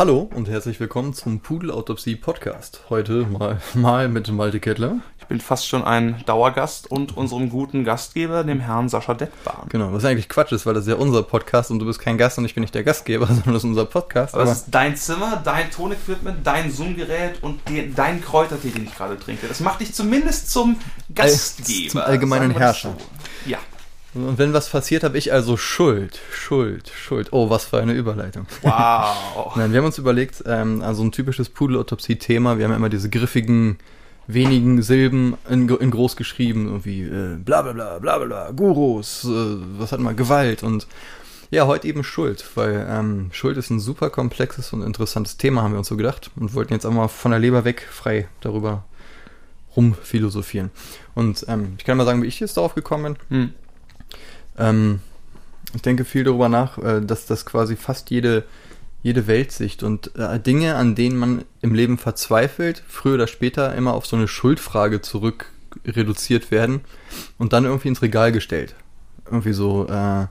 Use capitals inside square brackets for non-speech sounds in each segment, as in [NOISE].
Hallo und herzlich willkommen zum Pudelautopsie Podcast. Heute mal, mal mit Malte Kettler. Ich bin fast schon ein Dauergast und unserem guten Gastgeber, dem Herrn Sascha Dettbahn. Genau, was eigentlich Quatsch ist, weil das ist ja unser Podcast und du bist kein Gast und ich bin nicht der Gastgeber, [LAUGHS] sondern das ist unser Podcast. Aber, es ist dein Zimmer, dein Tonequipment, dein Zoom-Gerät und die, dein Kräutertee, den ich gerade trinke. Das macht dich zumindest zum Gastgeber. Zum allgemeinen Herrscher. So. Ja. Und wenn was passiert, habe ich also Schuld, Schuld, Schuld. Oh, was für eine Überleitung. Wow. [LAUGHS] Nein, wir haben uns überlegt, ähm, also ein typisches Pudelautopsie-Thema. Wir haben ja immer diese griffigen, wenigen Silben in, in groß geschrieben, irgendwie äh, bla bla bla bla bla, Gurus, äh, was hat man, Gewalt und ja, heute eben Schuld, weil ähm, Schuld ist ein super komplexes und interessantes Thema, haben wir uns so gedacht und wollten jetzt auch mal von der Leber weg frei darüber rumphilosophieren. Und ähm, ich kann mal sagen, wie ich jetzt darauf gekommen bin. Hm. Ähm, ich denke viel darüber nach, äh, dass das quasi fast jede, jede Weltsicht und äh, Dinge, an denen man im Leben verzweifelt, früher oder später immer auf so eine Schuldfrage zurück reduziert werden und dann irgendwie ins Regal gestellt. Irgendwie so, äh,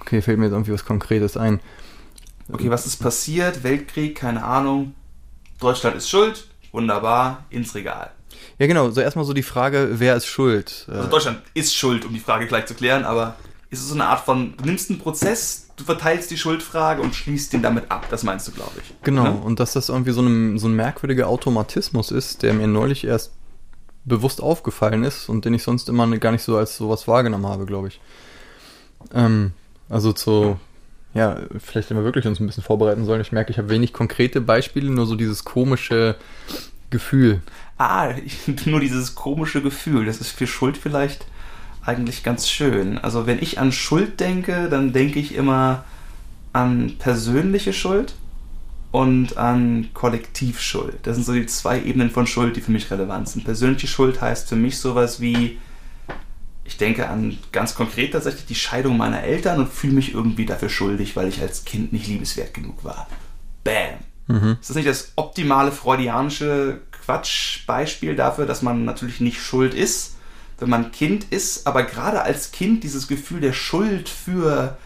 okay, fällt mir jetzt irgendwie was Konkretes ein. Okay, was ist passiert? Weltkrieg, keine Ahnung. Deutschland ist schuld, wunderbar, ins Regal. Ja, genau. So erstmal so die Frage, wer ist schuld? Also Deutschland ist schuld, um die Frage gleich zu klären, aber ist es so eine Art von, du nimmst einen Prozess, du verteilst die Schuldfrage und schließt den damit ab. Das meinst du, glaube ich. Genau. Ne? Und dass das irgendwie so ein, so ein merkwürdiger Automatismus ist, der mir neulich erst bewusst aufgefallen ist und den ich sonst immer gar nicht so als sowas wahrgenommen habe, glaube ich. Ähm, also zu, ja, vielleicht hätten wir wirklich uns ein bisschen vorbereiten sollen. Ich merke, ich habe wenig konkrete Beispiele, nur so dieses komische Gefühl. Ah, nur dieses komische Gefühl. Das ist für Schuld vielleicht eigentlich ganz schön. Also wenn ich an Schuld denke, dann denke ich immer an persönliche Schuld und an Kollektivschuld. Das sind so die zwei Ebenen von Schuld, die für mich relevant sind. Persönliche Schuld heißt für mich sowas wie, ich denke an ganz konkret tatsächlich die Scheidung meiner Eltern und fühle mich irgendwie dafür schuldig, weil ich als Kind nicht liebeswert genug war. Bam. Mhm. Ist das nicht das optimale freudianische Quatschbeispiel dafür, dass man natürlich nicht schuld ist, wenn man Kind ist, aber gerade als Kind dieses Gefühl der Schuld für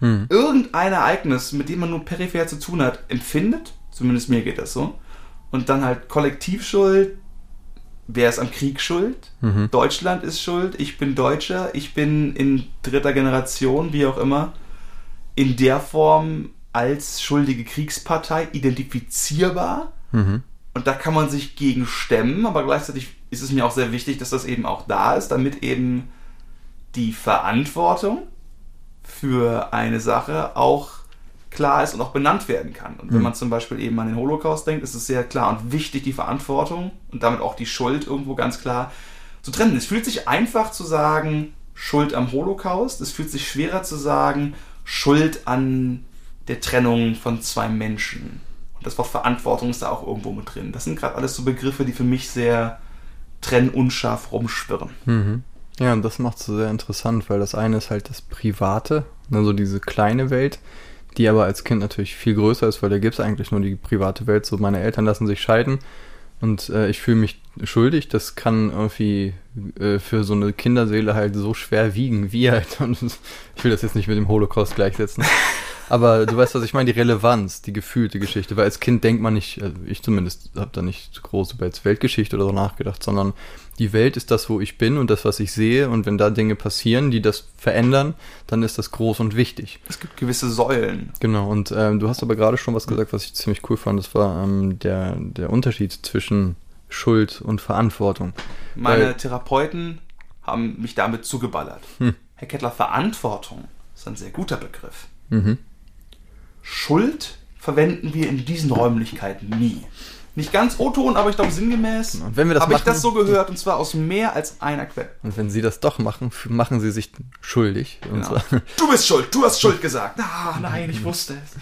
hm. irgendein Ereignis, mit dem man nur peripher zu tun hat, empfindet. Zumindest mir geht das so. Und dann halt Kollektivschuld. Wer ist am Krieg schuld? Mhm. Deutschland ist schuld. Ich bin Deutscher. Ich bin in dritter Generation, wie auch immer, in der Form als schuldige Kriegspartei identifizierbar. Mhm. Und da kann man sich gegen stemmen, aber gleichzeitig ist es mir auch sehr wichtig, dass das eben auch da ist, damit eben die Verantwortung für eine Sache auch klar ist und auch benannt werden kann. Und wenn mhm. man zum Beispiel eben an den Holocaust denkt, ist es sehr klar und wichtig, die Verantwortung und damit auch die Schuld irgendwo ganz klar zu trennen. Es fühlt sich einfach zu sagen, Schuld am Holocaust. Es fühlt sich schwerer zu sagen, Schuld an der Trennung von zwei Menschen. Und das Wort Verantwortung ist da auch irgendwo mit drin. Das sind gerade alles so Begriffe, die für mich sehr trennunscharf rumschwirren. Mhm. Ja, und das macht es so sehr interessant, weil das eine ist halt das Private, also diese kleine Welt, die aber als Kind natürlich viel größer ist, weil da gibt es eigentlich nur die private Welt. So, meine Eltern lassen sich scheiden und äh, ich fühle mich schuldig. Das kann irgendwie äh, für so eine Kinderseele halt so schwer wiegen, wie halt. [LAUGHS] Und ich will das jetzt nicht mit dem Holocaust gleichsetzen. [LAUGHS] Aber du weißt, was ich meine, die Relevanz, die gefühlte Geschichte. Weil als Kind denkt man nicht, also ich zumindest habe da nicht groß über jetzt Weltgeschichte oder so nachgedacht, sondern die Welt ist das, wo ich bin und das, was ich sehe. Und wenn da Dinge passieren, die das verändern, dann ist das groß und wichtig. Es gibt gewisse Säulen. Genau, und ähm, du hast aber gerade schon was gesagt, was ich ziemlich cool fand. Das war ähm, der, der Unterschied zwischen Schuld und Verantwortung. Meine Weil, Therapeuten haben mich damit zugeballert. Hm. Herr Kettler, Verantwortung ist ein sehr guter Begriff. Mhm. Schuld verwenden wir in diesen Räumlichkeiten nie. Nicht ganz O-Ton, aber ich glaube sinngemäß habe ich das so gehört und zwar aus mehr als einer Quelle. Und wenn Sie das doch machen, machen Sie sich schuldig. Genau. Du bist schuld, du hast Schuld [LAUGHS] gesagt. Ah, nein, ich wusste es.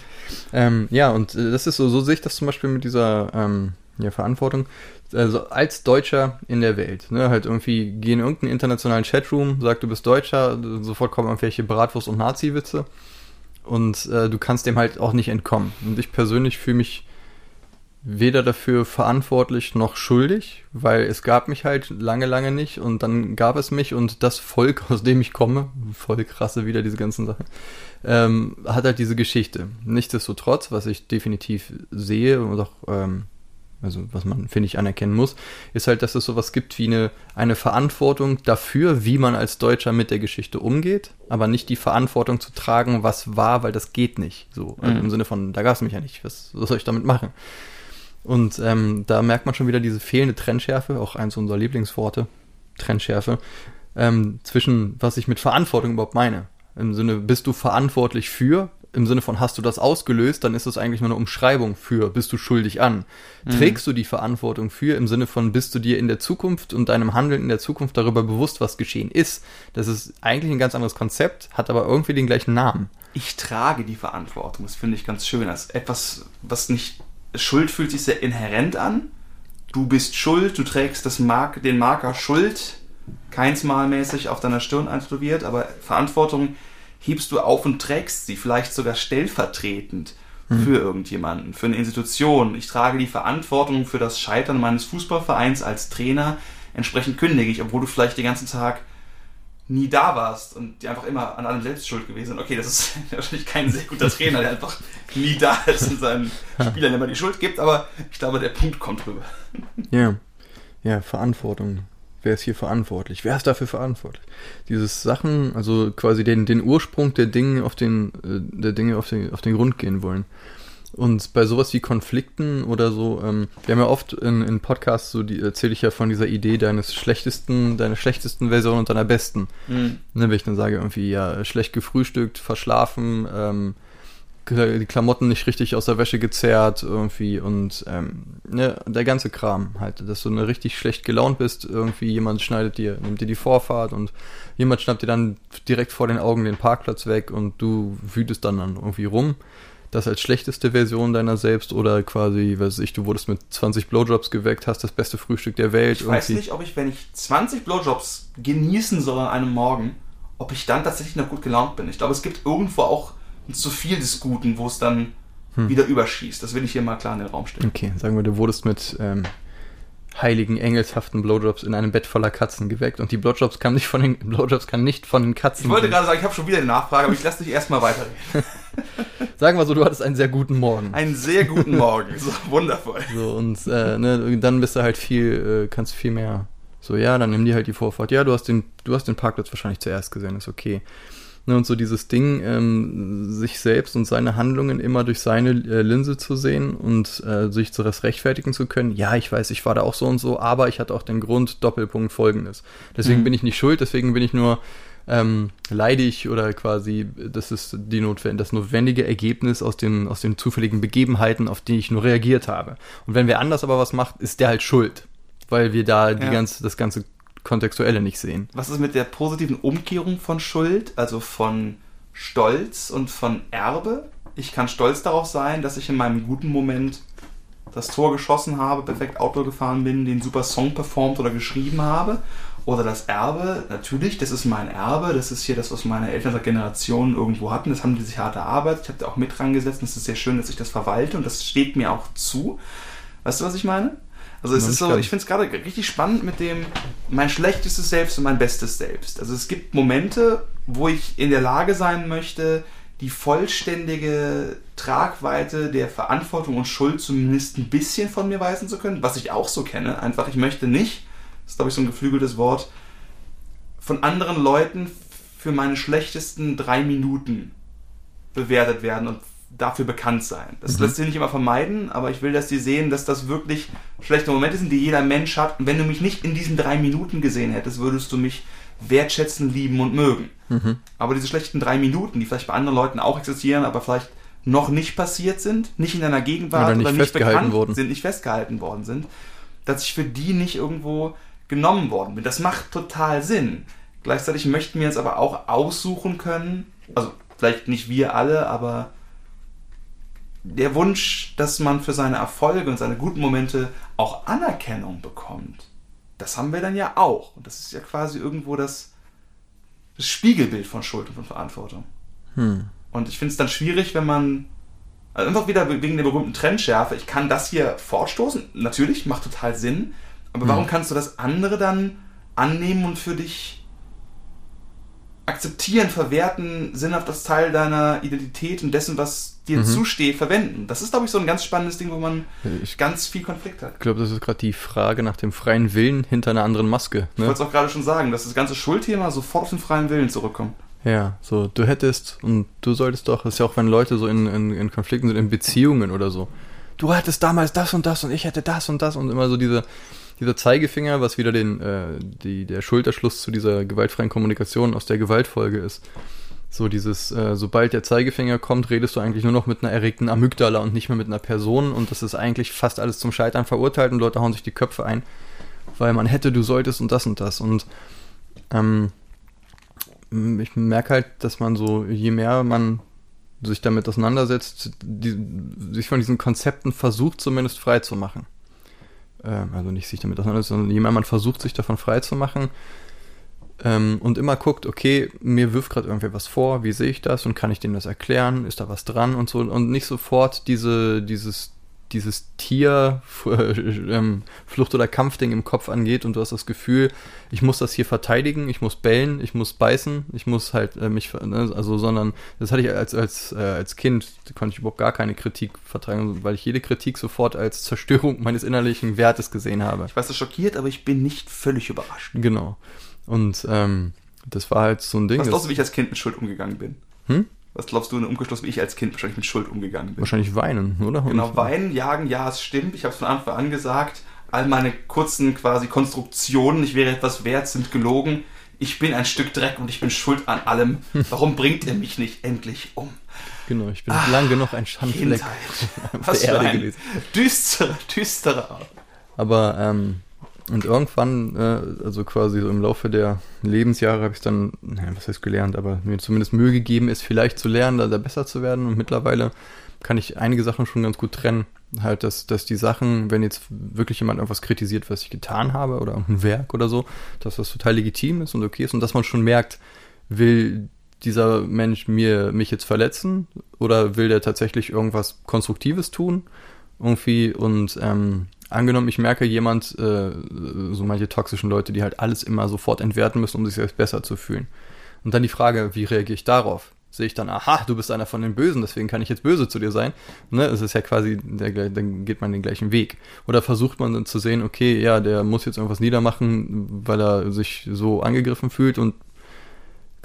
Ähm, ja, und äh, das ist so, so sehe ich das zum Beispiel mit dieser ähm, ja, Verantwortung. Also als Deutscher in der Welt, ne, halt irgendwie geh in irgendeinen internationalen Chatroom, sag du bist Deutscher, sofort kommen irgendwelche Bratwurst- und Nazi-Witze und äh, du kannst dem halt auch nicht entkommen. Und ich persönlich fühle mich weder dafür verantwortlich noch schuldig, weil es gab mich halt lange, lange nicht und dann gab es mich und das Volk, [LAUGHS] aus dem ich komme, voll krasse wieder diese ganzen Sachen, ähm, hat halt diese Geschichte. Nichtsdestotrotz, was ich definitiv sehe und auch ähm, also was man, finde ich, anerkennen muss, ist halt, dass es sowas gibt wie eine, eine Verantwortung dafür, wie man als Deutscher mit der Geschichte umgeht, aber nicht die Verantwortung zu tragen, was war, weil das geht nicht. So, also mhm. im Sinne von, da gab es mich ja nicht, was, was soll ich damit machen? Und ähm, da merkt man schon wieder diese fehlende Trennschärfe, auch eins unserer Lieblingsworte, Trennschärfe, ähm, zwischen was ich mit Verantwortung überhaupt meine. Im Sinne, bist du verantwortlich für im Sinne von hast du das ausgelöst, dann ist das eigentlich nur eine Umschreibung für bist du schuldig an. Mhm. Trägst du die Verantwortung für im Sinne von bist du dir in der Zukunft und deinem Handeln in der Zukunft darüber bewusst, was geschehen ist. Das ist eigentlich ein ganz anderes Konzept, hat aber irgendwie den gleichen Namen. Ich trage die Verantwortung, das finde ich ganz schön. Das etwas, was nicht Schuld fühlt sich sehr inhärent an. Du bist schuld, du trägst das Mark, den Marker Schuld keinsmalmäßig auf deiner Stirn einstudiert, aber Verantwortung hebst du auf und trägst sie, vielleicht sogar stellvertretend mhm. für irgendjemanden, für eine Institution. Ich trage die Verantwortung für das Scheitern meines Fußballvereins als Trainer. Entsprechend kündige ich, obwohl du vielleicht den ganzen Tag nie da warst und die einfach immer an allem selbst schuld gewesen sind. Okay, das ist [LAUGHS] wahrscheinlich kein sehr guter Trainer, der einfach nie da ist und seinen [LAUGHS] Spielern immer die Schuld gibt, aber ich glaube, der Punkt kommt rüber. Ja, ja, Verantwortung wer ist hier verantwortlich? Wer ist dafür verantwortlich? Dieses Sachen, also quasi den, den Ursprung der Dinge auf den, äh, der Dinge auf den, auf den Grund gehen wollen. Und bei sowas wie Konflikten oder so, ähm, wir haben ja oft in, in Podcasts so, die erzähle ich ja von dieser Idee deines schlechtesten, deiner schlechtesten Version und deiner besten. Mhm. Ne, wenn ich dann sage, irgendwie, ja, schlecht gefrühstückt, verschlafen, ähm, die Klamotten nicht richtig aus der Wäsche gezerrt irgendwie und ähm, ne, der ganze Kram halt, dass du ne, richtig schlecht gelaunt bist, irgendwie jemand schneidet dir, nimmt dir die Vorfahrt und jemand schnappt dir dann direkt vor den Augen den Parkplatz weg und du wütest dann, dann irgendwie rum. Das als schlechteste Version deiner selbst oder quasi, weiß ich, du wurdest mit 20 Blowjobs geweckt, hast das beste Frühstück der Welt. Ich weiß nicht, ob ich, wenn ich 20 Blowjobs genießen soll an einem Morgen, ob ich dann tatsächlich noch gut gelaunt bin. Ich glaube, es gibt irgendwo auch zu viel des Guten, wo es dann hm. wieder überschießt. Das will ich hier mal klar in den Raum stellen. Okay, sagen wir, du wurdest mit ähm, heiligen, engelshaften Blowjobs in einem Bett voller Katzen geweckt und die Blowjobs kamen nicht von den Blowjobs kamen nicht von den Katzen. Ich wollte gerade sagen, ich habe schon wieder eine Nachfrage, aber ich lasse dich erstmal weiterreden. [LAUGHS] sagen wir so, du hattest einen sehr guten Morgen. Einen sehr guten Morgen, so wundervoll. So und äh, ne, dann bist du halt viel, äh, kannst viel mehr. So ja, dann nimm dir halt die Vorfahrt. Ja, du hast den, du hast den Parkplatz wahrscheinlich zuerst gesehen, ist okay. Ne, und so dieses Ding, ähm, sich selbst und seine Handlungen immer durch seine äh, Linse zu sehen und äh, sich zu rechtfertigen zu können. Ja, ich weiß, ich war da auch so und so, aber ich hatte auch den Grund, Doppelpunkt folgendes. Deswegen mhm. bin ich nicht schuld, deswegen bin ich nur ähm, leidig oder quasi, das ist die notwend das notwendige Ergebnis aus den, aus den zufälligen Begebenheiten, auf die ich nur reagiert habe. Und wenn wer anders aber was macht, ist der halt schuld. Weil wir da die ja. ganze, das ganze Kontextuelle nicht sehen. Was ist mit der positiven Umkehrung von Schuld, also von Stolz und von Erbe? Ich kann stolz darauf sein, dass ich in meinem guten Moment das Tor geschossen habe, perfekt Auto gefahren bin, den super Song performt oder geschrieben habe. Oder das Erbe, natürlich, das ist mein Erbe, das ist hier das, was meine Eltern seit Generationen irgendwo hatten, das haben die sich hart erarbeitet, ich habe da auch mit dran gesetzt und es ist sehr schön, dass ich das verwalte und das steht mir auch zu. Weißt du, was ich meine? Also es ist so, ich finde es gerade richtig spannend mit dem mein schlechtestes Selbst und mein bestes Selbst. Also es gibt Momente, wo ich in der Lage sein möchte, die vollständige Tragweite der Verantwortung und Schuld zumindest ein bisschen von mir weisen zu können, was ich auch so kenne. Einfach, ich möchte nicht, das ist glaube ich so ein geflügeltes Wort, von anderen Leuten für meine schlechtesten drei Minuten bewertet werden und dafür bekannt sein. Das mhm. lässt sich nicht immer vermeiden, aber ich will, dass die sehen, dass das wirklich schlechte Momente sind, die jeder Mensch hat. Und wenn du mich nicht in diesen drei Minuten gesehen hättest, würdest du mich wertschätzen, lieben und mögen. Mhm. Aber diese schlechten drei Minuten, die vielleicht bei anderen Leuten auch existieren, aber vielleicht noch nicht passiert sind, nicht in deiner Gegenwart oder nicht, oder nicht bekannt worden. sind, nicht festgehalten worden sind, dass ich für die nicht irgendwo genommen worden bin. Das macht total Sinn. Gleichzeitig möchten wir uns aber auch aussuchen können, also vielleicht nicht wir alle, aber der Wunsch, dass man für seine Erfolge und seine guten Momente auch Anerkennung bekommt, das haben wir dann ja auch. Und das ist ja quasi irgendwo das, das Spiegelbild von Schuld und von Verantwortung. Hm. Und ich finde es dann schwierig, wenn man Also einfach wieder wegen der berühmten Trendschärfe. Ich kann das hier fortstoßen. Natürlich, macht total Sinn. Aber warum kannst du das andere dann annehmen und für dich akzeptieren, verwerten, sinnhaft als Teil deiner Identität und dessen, was dir zusteht, verwenden? Das ist, glaube ich, so ein ganz spannendes Ding, wo man Ich ganz viel Konflikt hat. Ich glaube, das ist gerade die Frage nach dem freien Willen hinter einer anderen Maske. Ich Ne? wollte es auch gerade schon sagen, dass das ganze Schuldthema sofort auf den freien Willen zurückkommt. Ja, so, du hättest und du solltest doch, das ist ja auch, wenn Leute so in, in, in Konflikten sind, in Beziehungen oder so. Du hattest damals das und das und ich hätte das und das und immer so diese, dieser Zeigefinger, was wieder den, äh, die, der Schulterschluss zu dieser gewaltfreien Kommunikation aus der Gewaltfolge ist. So dieses, äh, sobald der Zeigefinger kommt, redest du eigentlich nur noch mit einer erregten Amygdala und nicht mehr mit einer Person und das ist eigentlich fast alles zum Scheitern verurteilt und Leute hauen sich die Köpfe ein, weil man hätte, du solltest und das und das und ähm, ich merke halt, dass man so, je mehr man sich damit auseinandersetzt, die, sich von diesen Konzepten versucht zumindest frei zu machen. Ähm, also nicht sich damit auseinandersetzt, sondern je mehr man versucht, sich davon frei zu machen ähm, und immer guckt, okay, mir wirft gerade irgendwer was vor, wie sehe ich das und kann ich dem das erklären, ist da was dran und so? Und nicht sofort diese, dieses dieses Tier [LAUGHS] ähm, Flucht- oder Kampfding im Kopf angeht und du hast das Gefühl, ich muss das hier verteidigen, ich muss bellen, ich muss beißen, ich muss halt äh, mich, ne, also sondern das hatte ich als als äh, als Kind konnte ich überhaupt gar keine Kritik vertragen, weil ich jede Kritik sofort als Zerstörung [LAUGHS] meines innerlichen Wertes gesehen habe. Ich war so schockiert, aber ich bin nicht völlig überrascht. Genau. Und ähm, das war halt so ein Ding. Was glaubst du, wie ich als Kind mit Schuld umgegangen bin? Hm? Was glaubst du in Umgeschluss, wie ich als Kind wahrscheinlich mit Schuld umgegangen bin? Wahrscheinlich weinen, oder? Genau, weinen, jagen, ja, es stimmt. Ich habe es von Anfang an gesagt. All meine kurzen quasi Konstruktionen, ich wäre etwas wert, sind gelogen. Ich bin ein Stück Dreck und ich bin schuld an allem. [LAUGHS] Warum bringt ihr mich nicht endlich um? Genau, ich bin lang genug ein Schandfleck Kindheit. [LAUGHS] Was für Erde ein düsterer, düsterer. Aber, ähm, und irgendwann, äh, also quasi so im Laufe der Lebensjahre habe ich dann, naja, was heißt gelernt, aber mir zumindest Mühe gegeben, es vielleicht zu lernen, da, da besser zu werden. Und mittlerweile kann ich einige Sachen schon ganz gut trennen. Halt, dass, dass die Sachen, wenn jetzt wirklich jemand irgendwas kritisiert, was ich getan habe oder ein Werk oder so, dass das total legitim ist und okay ist und dass man schon merkt, will dieser Mensch mir mich jetzt verletzen oder will der tatsächlich irgendwas Konstruktives tun irgendwie und ähm, angenommen ich merke jemand äh, so manche toxischen Leute die halt alles immer sofort entwerten müssen um sich selbst besser zu fühlen. Und dann die Frage wie reagiere ich darauf? Sehe ich dann aha du bist einer von den Bösen deswegen kann ich jetzt böse zu dir sein? Ne es ist ja quasi der, dann geht man den gleichen Weg. Oder versucht man dann zu sehen okay ja der muss jetzt irgendwas niedermachen weil er sich so angegriffen fühlt und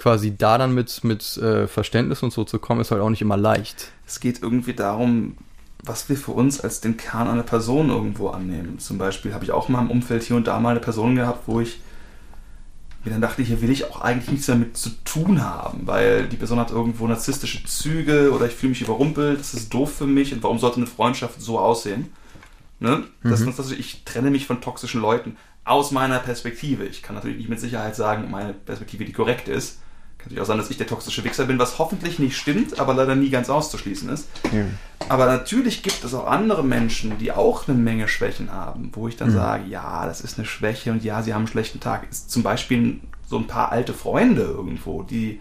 quasi da dann mit, mit äh, Verständnis und so zu kommen, ist halt auch nicht immer leicht. Es geht irgendwie darum, was wir für uns als den Kern einer Person irgendwo annehmen. Zum Beispiel habe ich auch mal im Umfeld hier und da mal eine Person gehabt, wo ich mir dann dachte, hier will ich auch eigentlich nichts damit zu tun haben, weil die Person hat irgendwo narzisstische Züge oder ich fühle mich überrumpelt, das ist doof für mich und warum sollte eine Freundschaft so aussehen? Ne? Das, Mhm. das, ich trenne mich von toxischen Leuten aus meiner Perspektive. Ich kann natürlich nicht mit Sicherheit sagen, meine Perspektive die korrekt ist. Kann natürlich auch sein, dass ich der toxische Wichser bin, was hoffentlich nicht stimmt, aber leider nie ganz auszuschließen ist. Aber natürlich gibt es auch andere Menschen, die auch eine Menge Schwächen haben, wo ich dann Mhm. sage, ja, das ist eine Schwäche und ja, sie haben einen schlechten Tag. Ist zum Beispiel so ein paar alte Freunde irgendwo, die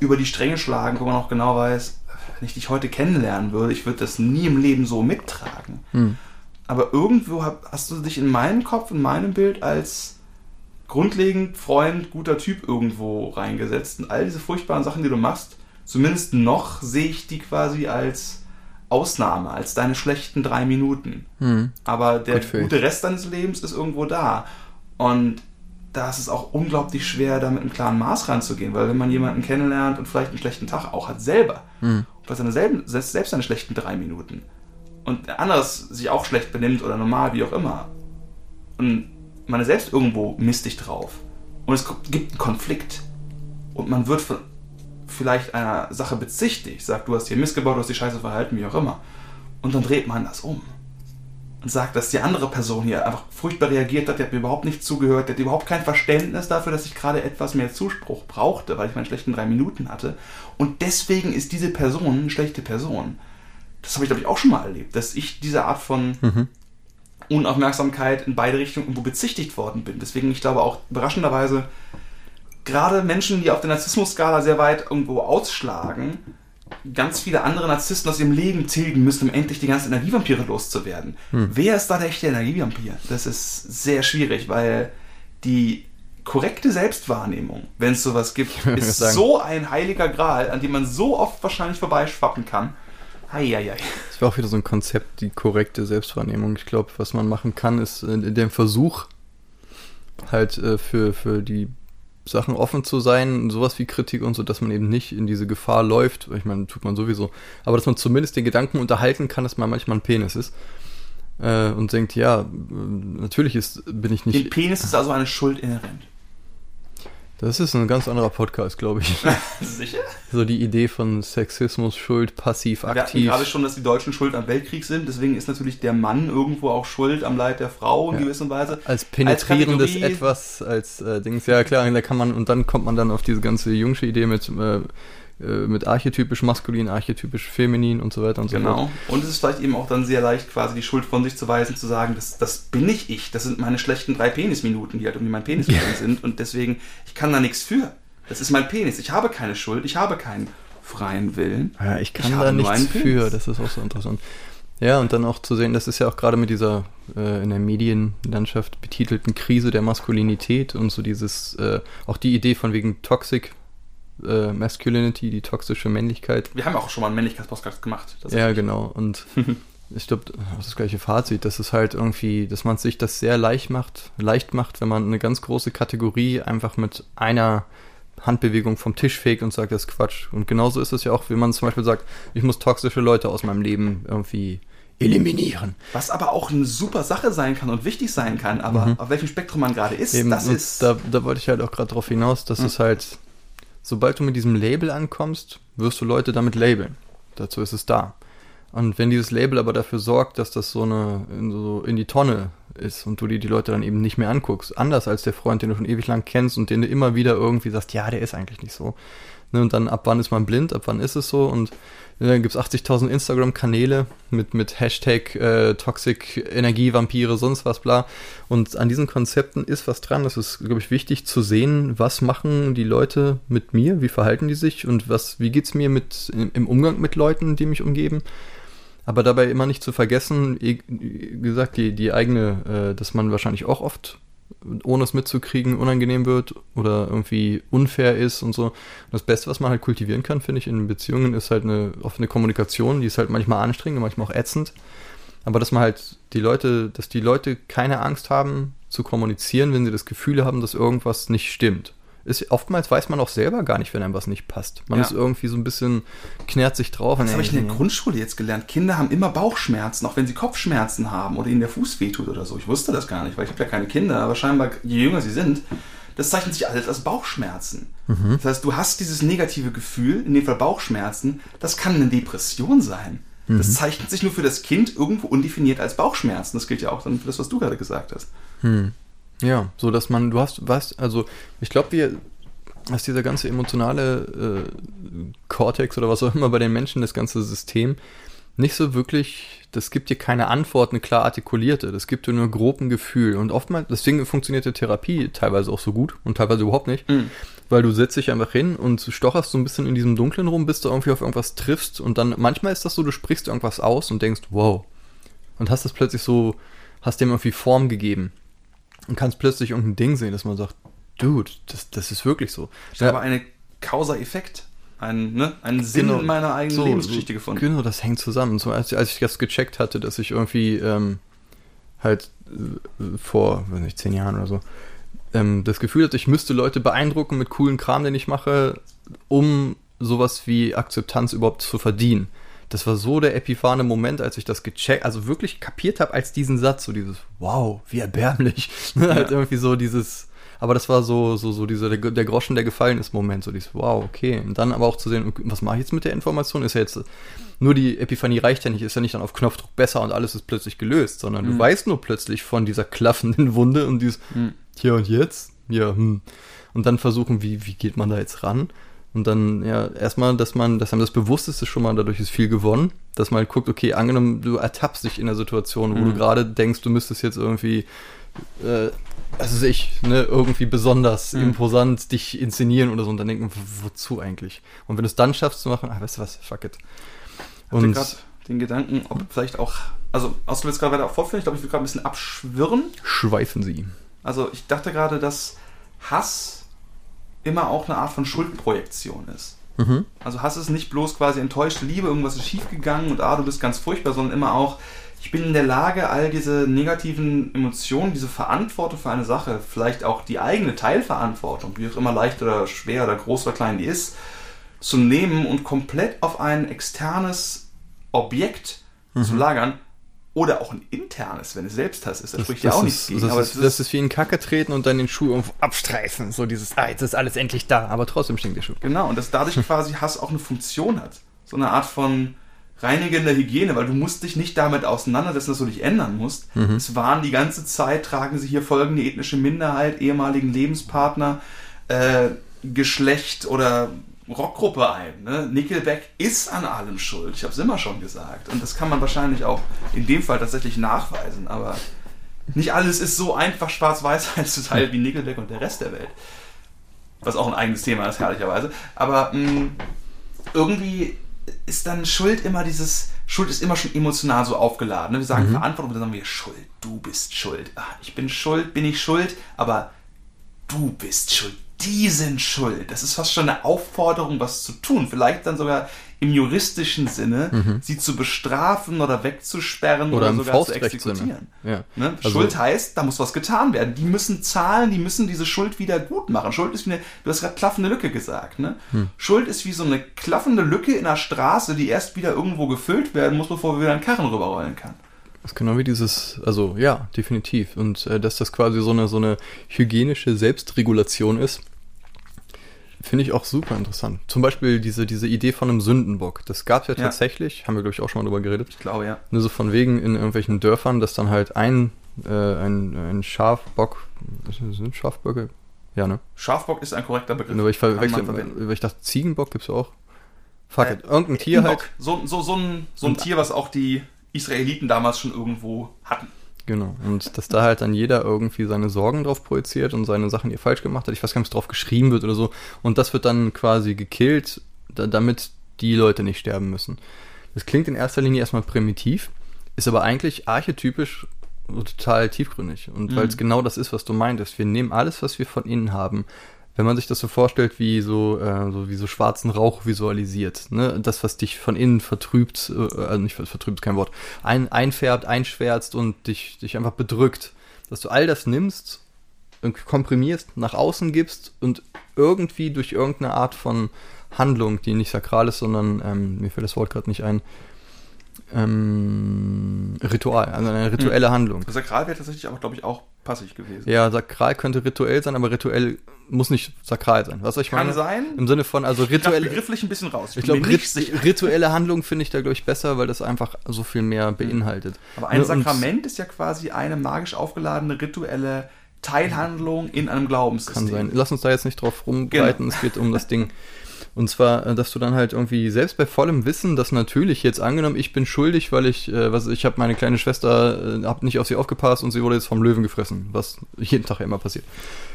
über die Stränge schlagen, wo man auch genau weiß, wenn ich dich heute kennenlernen würde, ich würde das nie im Leben so mittragen. Hm. Aber irgendwo hast du dich in meinem Kopf, in meinem Bild als grundlegend Freund, guter Typ irgendwo reingesetzt. Und all diese furchtbaren Sachen, die du machst, zumindest noch sehe ich die quasi als Ausnahme, als deine schlechten drei Minuten. Hm. Aber der faith. gute Rest deines Lebens ist irgendwo da. Und da ist es auch unglaublich schwer, da mit einem klaren Maß ranzugehen, weil wenn man jemanden kennenlernt und vielleicht einen schlechten Tag auch hat selber, Hm. und hat seine selben, selbst seine schlechten drei Minuten und der andere sich auch schlecht benimmt oder normal, wie auch immer, und man ist selbst irgendwo mistig drauf und es gibt einen Konflikt und man wird von vielleicht einer Sache bezichtigt, sagt, du hast hier missgebaut, du hast die Scheiße verhalten, wie auch immer, und dann dreht man das um und sagt, dass die andere Person hier einfach furchtbar reagiert hat, die hat mir überhaupt nicht zugehört, die hat überhaupt kein Verständnis dafür, dass ich gerade etwas mehr Zuspruch brauchte, weil ich meine schlechten drei Minuten hatte. Und deswegen ist diese Person eine schlechte Person. Das habe ich, glaube ich, auch schon mal erlebt, dass ich diese Art von Mhm. Unaufmerksamkeit in beide Richtungen irgendwo bezichtigt worden bin. Deswegen, ich glaube auch überraschenderweise, gerade Menschen, die auf der Narzissmus-Skala sehr weit irgendwo ausschlagen, ganz viele andere Narzissten aus ihrem Leben tilgen müssen, um endlich die ganzen Energievampire loszuwerden. Hm. Wer ist da der echte Energievampir? Das ist sehr schwierig, weil die korrekte Selbstwahrnehmung, wenn es sowas gibt, ist so ein heiliger Gral, an dem man so oft wahrscheinlich vorbeischwappen kann. Eieiei. Das wäre auch wieder so ein Konzept, die korrekte Selbstwahrnehmung. Ich glaube, was man machen kann, ist in dem Versuch, halt äh, für, für die Sachen offen zu sein, sowas wie Kritik und so, dass man eben nicht in diese Gefahr läuft. Ich meine, tut man sowieso. Aber dass man zumindest den Gedanken unterhalten kann, dass man manchmal ein Penis ist. Äh, und denkt, ja, natürlich ist, bin ich nicht. Dem Penis ist also eine Schuld inhärent. Das ist ein ganz anderer Podcast, glaube ich. [LAUGHS] Sicher? So die Idee von Sexismus, Schuld, passiv, aktiv. Wir gerade schon, dass die Deutschen schuld am Weltkrieg sind, deswegen ist natürlich der Mann irgendwo auch schuld am Leid der Frau in ja. gewisser Weise. Als penetrierendes als Etwas, als äh, Dings, ja klar, da kann man, und dann kommt man dann auf diese ganze jungsche Idee mit äh, mit archetypisch maskulin, archetypisch feminin und so weiter und so genau. fort. Genau. Und es ist vielleicht eben auch dann sehr leicht, quasi die Schuld von sich zu weisen, zu sagen, das, das bin nicht ich, das sind meine schlechten drei Penisminuten, die halt irgendwie mein Penis ja. sind und deswegen, ich kann da nichts für. Das ist mein Penis. Ich habe keine Schuld, ich habe keinen freien Willen. Ja, ich kann ich da nichts für, das ist auch so interessant. Ja, und dann auch zu sehen, das ist ja auch gerade mit dieser äh, in der Medienlandschaft betitelten Krise der Maskulinität und so dieses, äh, auch die Idee von wegen Toxic äh, Masculinity, die toxische Männlichkeit. Wir haben auch schon mal einen Männlichkeitspodcast gemacht. Ja, genau. Und [LAUGHS] ich glaube, das, das gleiche Fazit, dass es halt irgendwie, dass man sich das sehr leicht macht, leicht macht, wenn man eine ganz große Kategorie einfach mit einer Handbewegung vom Tisch fegt und sagt, das ist Quatsch. Und genauso ist es ja auch, wenn man zum Beispiel sagt, ich muss toxische Leute aus meinem Leben irgendwie eliminieren. Was aber auch eine super Sache sein kann und wichtig sein kann, aber mhm. auf welchem Spektrum man gerade ist, Eben, das ist. Da, da wollte ich halt auch gerade darauf hinaus, dass mhm. es halt sobald du mit diesem Label ankommst, wirst du Leute damit labeln. Dazu ist es da. Und wenn dieses Label aber dafür sorgt, dass das so eine in, so in die Tonne ist und du dir die Leute dann eben nicht mehr anguckst, anders als der Freund, den du schon ewig lang kennst und den du immer wieder irgendwie sagst, ja, der ist eigentlich nicht so. Ne, und dann ab wann ist man blind, ab wann ist es so und dann gibt es 80.000 Instagram-Kanäle mit, mit Hashtag äh, Toxic Energie, Vampire, sonst was, bla. Und an diesen Konzepten ist was dran. Das ist, glaube ich, wichtig zu sehen, was machen die Leute mit mir, wie verhalten die sich und was, wie geht es mir mit, im Umgang mit Leuten, die mich umgeben. Aber dabei immer nicht zu vergessen, wie gesagt, die, die eigene, äh, dass man wahrscheinlich auch oft ohne es mitzukriegen, unangenehm wird oder irgendwie unfair ist und so. Und das Beste, was man halt kultivieren kann, finde ich, in Beziehungen, ist halt eine offene Kommunikation, die ist halt manchmal anstrengend, manchmal auch ätzend. Aber dass man halt die Leute, dass die Leute keine Angst haben zu kommunizieren, wenn sie das Gefühl haben, dass irgendwas nicht stimmt ist, oftmals weiß man auch selber gar nicht, wenn einem was nicht passt. Man ja. ist irgendwie so ein bisschen, knärt sich drauf. Das habe ich in der Grundschule jetzt gelernt. Kinder haben immer Bauchschmerzen, auch wenn sie Kopfschmerzen haben oder ihnen der Fuß wehtut oder so. Ich wusste das gar nicht, weil ich habe ja keine Kinder, aber scheinbar, je jünger sie sind, das zeichnet sich alles als Bauchschmerzen. Mhm. Das heißt, du hast dieses negative Gefühl, in dem Fall Bauchschmerzen, das kann eine Depression sein. Mhm. Das zeichnet sich nur für das Kind irgendwo undefiniert als Bauchschmerzen. Das gilt ja auch dann für das, was du gerade gesagt hast. Mhm. Ja, so dass man, du hast, was, also ich glaube, wir, dass dieser ganze emotionale äh, Cortex oder was auch immer bei den Menschen, das ganze System, nicht so wirklich, das gibt dir keine Antwort, eine klar artikulierte, das gibt dir nur grob ein Gefühl. Und oftmals, deswegen funktioniert die Therapie teilweise auch so gut und teilweise überhaupt nicht, mhm. weil du setzt dich einfach hin und stocherst so ein bisschen in diesem Dunklen rum, bis du irgendwie auf irgendwas triffst und dann, manchmal ist das so, du sprichst irgendwas aus und denkst, wow. Und hast das plötzlich so, hast dem irgendwie Form gegeben und kannst plötzlich irgendein Ding sehen, dass man sagt, Dude, das, das ist wirklich so. Ich ja. habe einen Causa-Effekt, einen, ne, einen Sinn genau, in meiner eigenen so, Lebensgeschichte gefunden. Genau, das hängt zusammen. So, als, als ich das gecheckt hatte, dass ich irgendwie ähm, halt äh, vor, weiß nicht, zehn Jahren oder so, ähm, das Gefühl hatte, ich müsste Leute beeindrucken mit coolen Kram, den ich mache, um sowas wie Akzeptanz überhaupt zu verdienen das war so der epiphane Moment, als ich das gecheckt, also wirklich kapiert habe als diesen Satz, so dieses, wow, wie erbärmlich. [LAUGHS] Ne, ja. halt irgendwie so dieses, aber das war so, so, so dieser, der, der, Groschen, der gefallen ist Moment, so dieses, wow, okay. Und dann aber auch zu sehen, was mache ich jetzt mit der Information? Ist ja jetzt, nur die Epiphanie reicht ja nicht, ist ja nicht dann auf Knopfdruck besser und alles ist plötzlich gelöst, sondern mhm. du weißt nur plötzlich von dieser klaffenden Wunde und dieses, mhm. hier und jetzt, ja, hm. Und dann versuchen, wie, wie geht man da jetzt ran? Und dann, ja, erstmal, dass man, dass einem das bewusst ist, ist schon mal, dadurch ist viel gewonnen. Dass man halt guckt, okay, angenommen, du ertappst dich in einer Situation, wo Mhm. du gerade denkst, du müsstest jetzt irgendwie, äh, also ich, ne, irgendwie besonders Mhm. imposant dich inszenieren oder so und dann denken, wo- wozu eigentlich? Und wenn du es dann schaffst zu machen, ah, weißt du was, fuck it. Und Und gerade den Gedanken, ob vielleicht auch, also, hast du jetzt gerade weiter fortführen? Ich glaube, ich will gerade ein bisschen abschwirren. schweifen sie. Also, ich dachte gerade, dass Hass immer auch eine Art von Schuldprojektion ist. Mhm. Also Hass ist nicht bloß quasi enttäuschte Liebe, irgendwas ist schiefgegangen und ah, du bist ganz furchtbar, sondern immer auch, ich bin in der Lage, all diese negativen Emotionen, diese Verantwortung für eine Sache, vielleicht auch die eigene Teilverantwortung, wie auch immer leicht oder schwer oder groß oder klein die ist, zu nehmen und komplett auf ein externes Objekt zu lagern oder auch ein internes, wenn es Selbsthass ist. Da spricht ja auch nichts ist, gegen. das, aber ist, es das ist wie in Kacke treten und dann den Schuh abstreifen. So dieses, ah, jetzt ist alles endlich da, aber trotzdem stinkt der Schuh. Genau, und dass dadurch [LAUGHS] quasi Hass auch eine Funktion hat. So eine Art von reinigender Hygiene, weil du musst dich nicht damit auseinandersetzen, dass du dich ändern musst. Es waren die ganze Zeit, tragen sie hier folgende ethnische Minderheit, ehemaligen Lebenspartner, äh, Geschlecht oder Rockgruppe ein. Ne? Nickelback ist an allem schuld. Ich habe es immer schon gesagt. Und das kann man wahrscheinlich auch in dem Fall tatsächlich nachweisen. Aber nicht alles ist so einfach schwarz-weiß [LAUGHS] einzuteilen wie Nickelback und der Rest der Welt. Was auch ein eigenes Thema ist, herrlicherweise. Aber mh, irgendwie ist dann Schuld immer dieses, Schuld ist immer schon emotional so aufgeladen. Ne? Wir sagen Verantwortung, dann sagen wir Schuld, du bist schuld. Ah, ich bin schuld, bin ich schuld, aber du bist schuld. Die sind schuld. Das ist fast schon eine Aufforderung, was zu tun. Vielleicht dann sogar im juristischen Sinne, sie zu bestrafen oder wegzusperren oder, Oder sogar zu exekutieren. Ja. Ne? Also- Schuld heißt, da muss was getan werden. Die müssen zahlen, die müssen diese Schuld wieder gut machen. Schuld ist wie eine, du hast gerade klaffende Lücke gesagt, ne? Hm. Schuld ist wie so eine klaffende Lücke in der Straße, die erst wieder irgendwo gefüllt werden muss, bevor wieder ein Karren rüberrollen kann. Das ist genau wie dieses, also ja, definitiv. Und äh, dass das quasi so eine, so eine hygienische Selbstregulation ist, finde ich auch super interessant. Zum Beispiel diese, diese Idee von einem Sündenbock. Das gab es ja Ja. tatsächlich, haben wir, glaube ich, auch schon mal drüber geredet. Ich glaube, ja. Nur so von wegen in irgendwelchen Dörfern, dass dann halt ein, äh, ein, ein Schafbock, sind Schafböcke? Ja, ne? Schafbock ist ein korrekter Begriff. Nur weil ich verwechsel, weil ich dachte, Ziegenbock gibt's auch. Fuck Äh, it. Irgendein Tier halt. So, so, so ein, so ein Tier, was auch die Israeliten damals schon irgendwo hatten. Genau. Und dass da halt dann jeder irgendwie seine Sorgen drauf projiziert und seine Sachen, die er falsch gemacht hat. Ich weiß gar nicht, ob es drauf geschrieben wird oder so. Und das wird dann quasi gekillt, da, damit die Leute nicht sterben müssen. Das klingt in erster Linie erstmal primitiv, ist aber eigentlich archetypisch total tiefgründig. Und weil es genau das ist, was du meintest. Wir nehmen alles, was wir von innen haben. Wenn man sich das so vorstellt, wie so, äh, so wie so schwarzen Rauch visualisiert, ne? Das, was dich von innen vertrübt, äh, also nicht vertrübt, ist kein Wort, ein, einfärbt, einschwärzt und dich, dich einfach bedrückt. Dass du all das nimmst, irgendwie komprimierst, nach außen gibst und irgendwie durch irgendeine Art von Handlung, die nicht sakral ist, sondern, ähm, mir fällt das Wort gerade nicht ein, ähm, Ritual, also eine rituelle Handlung. Sakral wäre tatsächlich aber, glaube ich, auch passig gewesen. Ja, sakral könnte rituell sein, aber rituell muss nicht sakral sein. Was ich Kann meine? sein. Im Sinne von, also Ich rituelle, begrifflich ein bisschen raus. ich bin glaube, sicher. rituelle Handlung finde ich da, glaube ich, besser, weil das einfach so viel mehr beinhaltet. Aber ein Ne, Sakrament ist ja quasi eine magisch aufgeladene rituelle Teilhandlung in einem Glaubenssystem. Kann sein. Lass uns da jetzt nicht drauf rumreiten, es geht um das Ding. [LAUGHS] Und zwar, äh, dass du dann halt irgendwie selbst bei vollem Wissen, dass natürlich jetzt angenommen, ich bin schuldig, weil ich, äh, was ich habe meine kleine Schwester, äh, hab nicht auf sie aufgepasst und sie wurde jetzt vom Löwen gefressen, was jeden Tag ja immer passiert.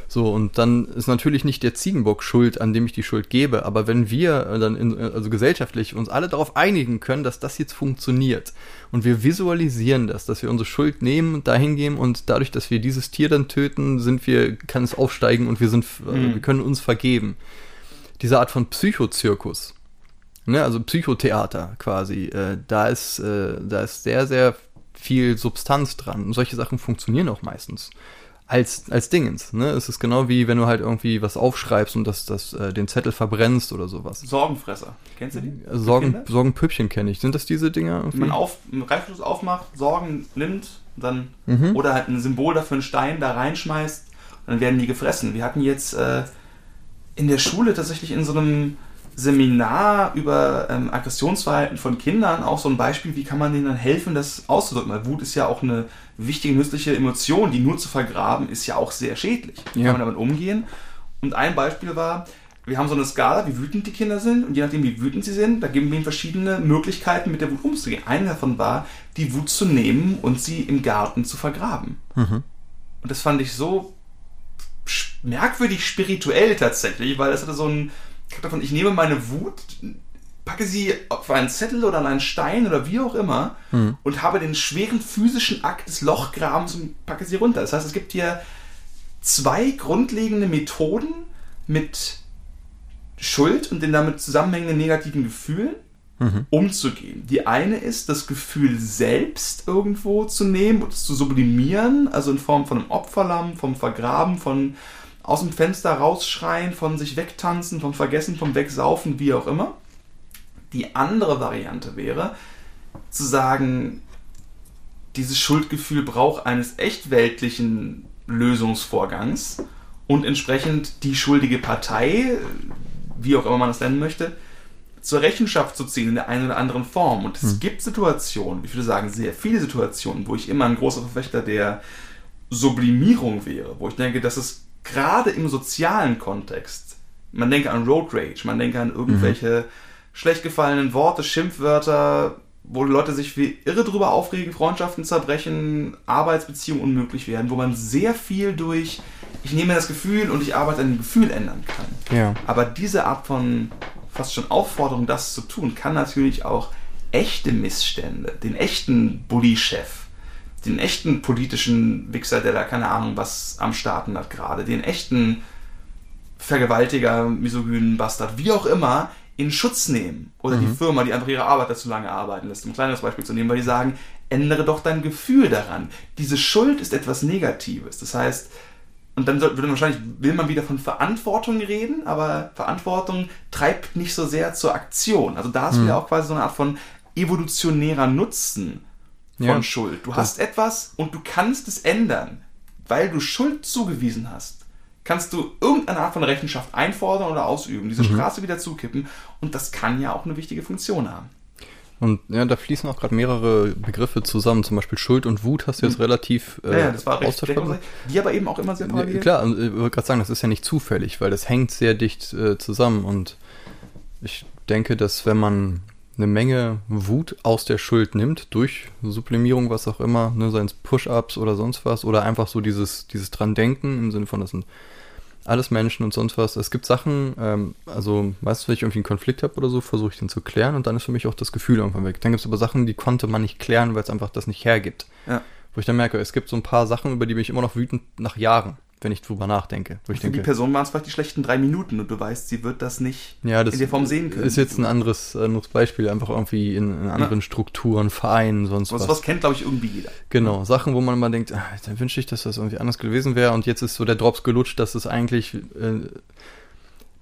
So, und dann ist natürlich nicht der Ziegenbock schuld, an dem ich die Schuld gebe, aber wenn wir äh, dann in, äh, also gesellschaftlich uns alle darauf einigen können, dass das jetzt funktioniert und wir visualisieren das, dass wir unsere Schuld nehmen, dahin gehen und dadurch, dass wir dieses Tier dann töten, sind wir, kann es aufsteigen und wir sind, Mhm. wir können uns vergeben. Diese Art von Psychozirkus, ne, also Psychotheater quasi, äh, da ist, äh, da ist sehr, sehr viel Substanz dran. Und solche Sachen funktionieren auch meistens als, als Dingens. Ne? Es ist genau wie wenn du halt irgendwie was aufschreibst und das, das, äh, den Zettel verbrennst oder sowas. Sorgenfresser. Kennst du die? Also Sorgen, Kinder? Sorgenpüppchen kenne ich. Sind das diese Dinger? Irgendwie? man auf, einen Reifschluss aufmacht, Sorgen nimmt, dann Mhm. oder halt ein Symbol dafür einen Stein da reinschmeißt, dann werden die gefressen. Wir hatten jetzt äh, in der Schule tatsächlich in so einem Seminar über ähm, Aggressionsverhalten von Kindern auch so ein Beispiel, wie kann man denen dann helfen, das auszudrücken. Weil Wut ist ja auch eine wichtige, nützliche Emotion, die nur zu vergraben ist ja auch sehr schädlich. Wie Ja. kann man damit umgehen? Und ein Beispiel war, wir haben so eine Skala, wie wütend die Kinder sind und je nachdem, wie wütend sie sind, da geben wir ihnen verschiedene Möglichkeiten, mit der Wut umzugehen. Eine davon war, die Wut zu nehmen und sie im Garten zu vergraben. Mhm. Und das fand ich so merkwürdig spirituell tatsächlich, weil das hatte so ein davon, ich nehme meine Wut, packe sie auf einen Zettel oder an einen Stein oder wie auch immer Mhm. und habe den schweren physischen Akt des Lochgrabens und packe sie runter. Das heißt, es gibt hier zwei grundlegende Methoden mit Schuld und den damit zusammenhängenden negativen Gefühlen Mhm. umzugehen. Die eine ist, das Gefühl selbst irgendwo zu nehmen und es zu sublimieren, also in Form von einem Opferlamm, vom Vergraben, von aus dem Fenster rausschreien, von sich wegtanzen, vom Vergessen, vom Wegsaufen, wie auch immer. Die andere Variante wäre, zu sagen, dieses Schuldgefühl braucht eines echt weltlichen Lösungsvorgangs und entsprechend die schuldige Partei, wie auch immer man das nennen möchte, zur Rechenschaft zu ziehen in der einen oder anderen Form. Und es gibt Situationen, ich würde sagen, sehr viele Situationen, wo ich immer ein großer Verfechter der Sublimierung wäre, wo ich denke, dass es gerade im sozialen Kontext, man denke an Road Rage, man denke an irgendwelche schlecht gefallenen Worte, Schimpfwörter, wo Leute sich wie irre drüber aufregen, Freundschaften zerbrechen, Arbeitsbeziehungen unmöglich werden, wo man sehr viel durch, ich nehme das Gefühl und ich arbeite an dem Gefühl ändern kann. Ja. Aber diese Art von fast schon Aufforderung, das zu tun, kann natürlich auch echte Missstände, den echten Bully-Chef, den echten politischen Wichser, der da keine Ahnung was am Starten hat gerade, den echten Vergewaltiger, misogynen Bastard, wie auch immer, in Schutz nehmen. Oder die Firma, die einfach ihre Arbeiter zu lange arbeiten lässt, um ein kleineres Beispiel zu nehmen, weil die sagen, ändere doch dein Gefühl daran. Diese Schuld ist etwas Negatives. Das heißt, und dann würde man wahrscheinlich, will man wieder von Verantwortung reden, aber Verantwortung treibt nicht so sehr zur Aktion. Also da ist wieder auch quasi so eine Art von evolutionärer Nutzen von Ja. Schuld. Du hast etwas und du kannst es ändern. Weil du Schuld zugewiesen hast, kannst du irgendeine Art von Rechenschaft einfordern oder ausüben, diese Straße wieder zukippen und das kann ja auch eine wichtige Funktion haben. Und ja, da fließen auch gerade mehrere Begriffe zusammen. Zum Beispiel Schuld und Wut hast du jetzt relativ äh, Ja, ja, das war austauschbar. Die aber eben auch immer sehr parallel. Ja, klar, und ich wollte gerade sagen, das ist ja nicht zufällig, weil das hängt sehr dicht äh, zusammen. Und ich denke, dass wenn man eine Menge Wut aus der Schuld nimmt, durch Sublimierung, was auch immer, ne, seien es Push-Ups oder sonst was, oder einfach so dieses, dieses dran denken, im Sinne von, das sind alles Menschen und sonst was. Es gibt Sachen, ähm, also meistens, wenn ich irgendwie einen Konflikt habe oder so, versuche ich den zu klären und dann ist für mich auch das Gefühl irgendwann weg. Dann gibt es aber Sachen, die konnte man nicht klären, weil es einfach das nicht hergibt. Ja. Wo ich dann merke, es gibt so ein paar Sachen, über die bin ich immer noch wütend nach Jahren, wenn ich drüber nachdenke. Wo ich Für die denke, Person waren es vielleicht die schlechten drei Minuten und du weißt, sie wird das nicht ja, das in der Form sehen können. ist jetzt ein anderes, anderes Beispiel, einfach irgendwie in, in anderen Strukturen, Vereinen, sonst was, was. kennt, glaube ich, irgendwie jeder. Genau, Sachen, wo man mal denkt, ah, dann wünsche ich, dass das irgendwie anders gewesen wäre und jetzt ist so der Drops gelutscht, dass es eigentlich äh,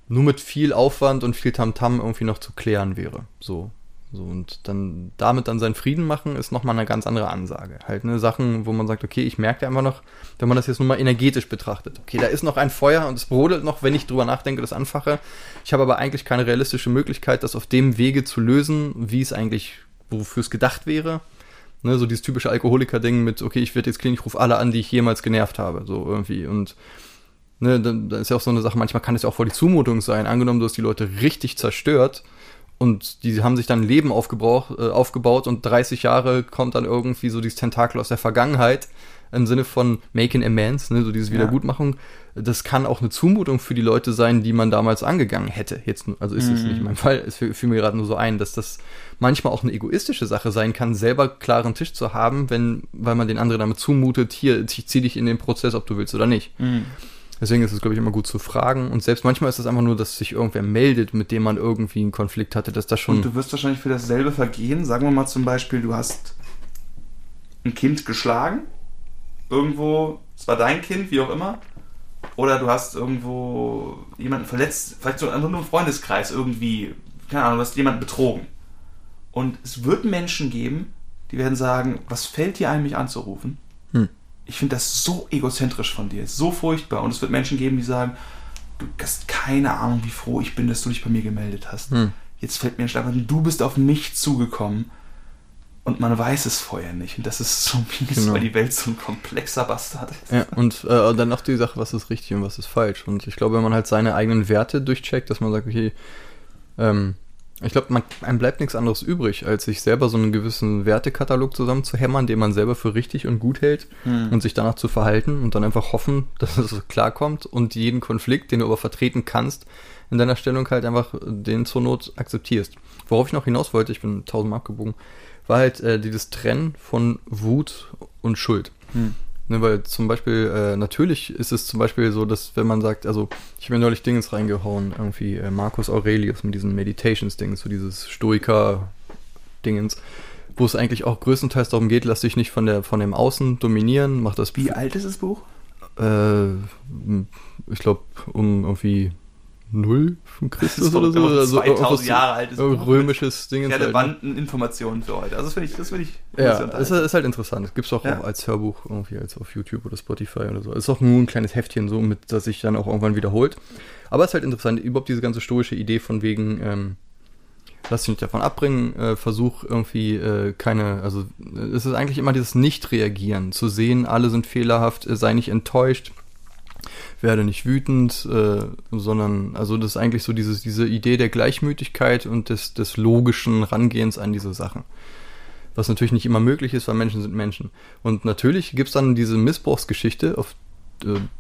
nur mit viel Aufwand und viel Tamtam irgendwie noch zu klären wäre. So. So, und dann damit dann seinen Frieden machen, ist nochmal eine ganz andere Ansage. Halt, ne, Sachen, wo man sagt, okay, ich merke einfach noch, wenn man das jetzt nur mal energetisch betrachtet, okay, da ist noch ein Feuer und es brodelt noch, wenn ich drüber nachdenke, das anfache. Ich habe aber eigentlich keine realistische Möglichkeit, das auf dem Wege zu lösen, wie es eigentlich, wofür es gedacht wäre. Ne, so dieses typische Alkoholiker-Ding mit, okay, ich werde jetzt clean, ich rufe alle an, die ich jemals genervt habe, so irgendwie. Und ne, dann, dann ist ja auch so eine Sache, manchmal kann es ja auch voll die Zumutung sein. Angenommen, du hast die Leute richtig zerstört und die haben sich dann ein Leben aufgebaut, äh, aufgebaut und 30 Jahre kommt dann irgendwie so dieses Tentakel aus der Vergangenheit im Sinne von making amends, ne, so dieses Ja. Wiedergutmachung. Das kann auch eine Zumutung für die Leute sein, die man damals angegangen hätte. Jetzt, also ist es nicht mein Fall. Es fiel mir gerade nur so ein, dass das manchmal auch eine egoistische Sache sein kann, selber klaren Tisch zu haben, wenn, weil man den anderen damit zumutet, hier, ich zieh dich in den Prozess, ob du willst oder nicht. Deswegen ist es, glaube ich, immer gut zu fragen. Und selbst manchmal ist es einfach nur, dass sich irgendwer meldet, mit dem man irgendwie einen Konflikt hatte, dass das schon. Und du wirst wahrscheinlich für dasselbe Vergehen, sagen wir mal zum Beispiel, du hast ein Kind geschlagen, irgendwo, es war dein Kind, wie auch immer, oder du hast irgendwo jemanden verletzt, vielleicht so nur im Freundeskreis irgendwie, keine Ahnung, du hast jemanden betrogen. Und es wird Menschen geben, die werden sagen, was fällt dir ein, mich anzurufen? Ich finde das so egozentrisch von dir, so furchtbar. Und es wird Menschen geben, die sagen, du hast keine Ahnung, wie froh ich bin, dass du dich bei mir gemeldet hast. Hm. Jetzt fällt mir ein Schlag, du bist auf mich zugekommen. und man weiß es vorher nicht. Und das ist so mies, Genau. weil die Welt so ein komplexer Bastard ist. Ja, und äh, dann noch die Sache, was ist richtig und was ist falsch. Und ich glaube, wenn man halt seine eigenen Werte durchcheckt, dass man sagt, okay, ähm, ich glaube, man, einem bleibt nichts anderes übrig, als sich selber so einen gewissen Wertekatalog zusammenzuhämmern, den man selber für richtig und gut hält Hm. und sich danach zu verhalten und dann einfach hoffen, [LAUGHS] dass es klarkommt und jeden Konflikt, den du aber vertreten kannst, in deiner Stellung halt einfach den zur Not akzeptierst. Worauf ich noch hinaus wollte, ich bin tausendmal abgebogen, war halt äh, dieses Trennen von Wut und Schuld. Hm. Ne, weil zum Beispiel, äh, natürlich ist es zum Beispiel so, dass wenn man sagt, also ich habe mir neulich Dingens reingehauen, irgendwie äh, Marcus Aurelius mit diesen Meditations-Dings, so dieses Stoiker-Dingens, wo es eigentlich auch größtenteils darum geht, lass dich nicht von der von dem Außen dominieren, mach das Wie alt ist das Buch? äh, ich glaube um irgendwie null von Christus oder so. immer Also 2000 irgendwas Jahre altes so Buch römisches Ding. Relevanten Informationen für heute. Also das finde ich, das finde ich Ja, ist, ist halt interessant. Gibt es auch, Ja. auch als Hörbuch irgendwie, als auf YouTube oder Spotify oder so. Ist auch nur ein kleines Heftchen so, mit das sich dann auch irgendwann wiederholt. Aber es ist halt interessant, überhaupt diese ganze stoische Idee von wegen, ähm, lass dich nicht davon abbringen, äh, versuch irgendwie äh, keine, also äh, es ist eigentlich immer dieses Nicht-Reagieren, zu sehen, alle sind fehlerhaft, äh, sei nicht enttäuscht, werde nicht wütend, äh, sondern, also das ist eigentlich so dieses, diese Idee der Gleichmütigkeit und des, des logischen Rangehens an diese Sachen. Was natürlich nicht immer möglich ist, weil Menschen sind Menschen. Und natürlich gibt es dann diese Missbrauchsgeschichte, auf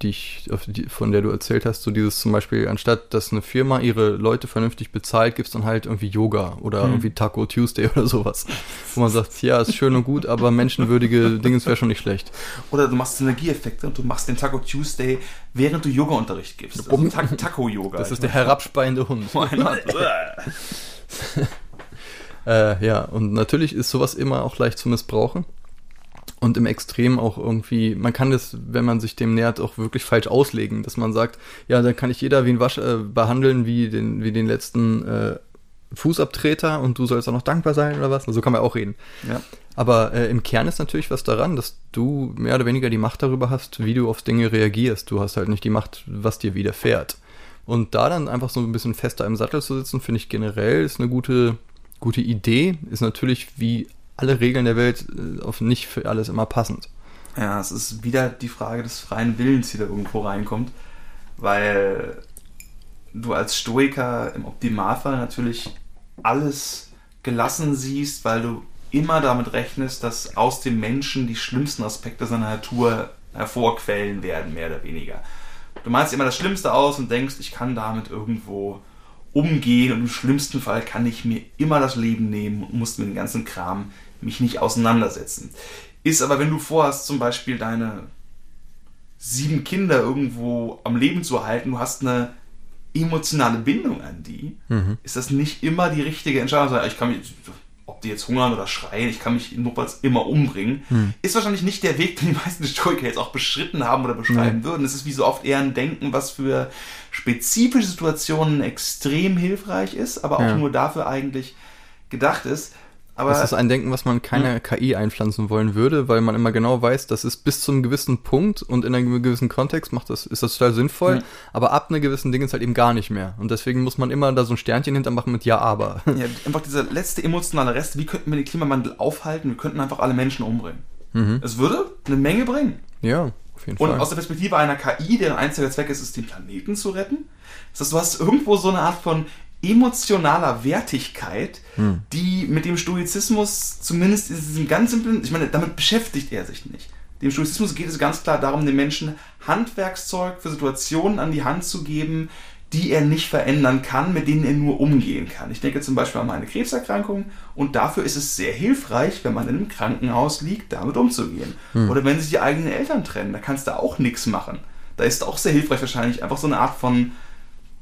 die ich, von der du erzählt hast, so dieses zum Beispiel, anstatt dass eine Firma ihre Leute vernünftig bezahlt, gibt es dann halt irgendwie Yoga oder Hm. irgendwie Taco Tuesday [LAUGHS] oder sowas. Wo man sagt, ja, ist schön und gut, aber menschenwürdige Dinge wäre schon nicht schlecht. Oder du machst Synergieeffekte und du machst den Taco Tuesday, während du Yoga-Unterricht gibst. Also Ta Taco-Yoga. Das ist der herabspeiende Hund. [LAUGHS] [LAUGHS] Äh, ja, und natürlich ist sowas immer auch leicht zu missbrauchen. Und im Extrem auch irgendwie, man kann das, wenn man sich dem nähert, auch wirklich falsch auslegen, dass man sagt, ja, dann kann ich jeder wie ein Wasch äh, behandeln, wie den, wie den letzten äh, Fußabtreter und du sollst auch noch dankbar sein oder was. So kann man auch reden. ja. Aber äh, im Kern ist natürlich was daran, dass du mehr oder weniger die Macht darüber hast, wie du auf Dinge reagierst. Du hast halt nicht die Macht, was dir widerfährt. Und da dann einfach so ein bisschen fester im Sattel zu sitzen, finde ich generell ist eine gute, gute Idee. Ist natürlich wie alle Regeln der Welt äh, auf nicht für alles immer passend. Ja, es ist wieder die Frage des freien Willens, die da irgendwo reinkommt, weil du als Stoiker im Optimalfall natürlich alles gelassen siehst, weil du immer damit rechnest, dass aus dem Menschen die schlimmsten Aspekte seiner Natur hervorquellen werden, mehr oder weniger. Du malst immer das Schlimmste aus und denkst, ich kann damit irgendwo umgehen und im schlimmsten Fall kann ich mir immer das Leben nehmen und muss mit dem ganzen Kram mich nicht auseinandersetzen. Ist aber, wenn du vorhast, zum Beispiel deine sieben Kinder irgendwo am Leben zu halten, du hast eine emotionale Bindung an die, ist das nicht immer die richtige Entscheidung. Ich kann mich, ob die jetzt hungern oder schreien, ich kann mich notfalls immer umbringen. Ist wahrscheinlich nicht der Weg, den die meisten Stoiker jetzt auch beschritten haben oder beschreiben würden. Es ist wie so oft eher ein Denken, was für spezifische Situationen extrem hilfreich ist, aber auch Ja. nur dafür eigentlich gedacht ist. Aber Das ist ein Denken, was man keiner KI einpflanzen wollen würde, weil man immer genau weiß, das ist bis zu einem gewissen Punkt und in einem gewissen Kontext macht das, ist das total sinnvoll, Ja. aber ab einer gewissen Dinge ist halt eben gar nicht mehr. Und deswegen muss man immer da so ein Sternchen hintermachen mit Ja, aber. Ja, einfach dieser letzte emotionale Rest, wie könnten wir den Klimawandel aufhalten? Wir könnten einfach alle Menschen umbringen. Es würde eine Menge bringen. ja, auf jeden Und Fall. aus der Perspektive einer KI, deren einziger Zweck ist es, den Planeten zu retten. Das heißt, du hast irgendwo so eine Art von emotionaler Wertigkeit, die mit dem Stoizismus zumindest in diesem ganz simplen, ich meine, damit beschäftigt er sich nicht. Dem Stoizismus geht es ganz klar darum, den Menschen Handwerkszeug für Situationen an die Hand zu geben, die er nicht verändern kann, mit denen er nur umgehen kann. Ich denke zum Beispiel an meine Krebserkrankung und dafür ist es sehr hilfreich, wenn man in einem Krankenhaus liegt, damit umzugehen. Oder wenn sich die eigenen Eltern trennen, da kannst du auch nichts machen. Da ist auch sehr hilfreich wahrscheinlich einfach so eine Art von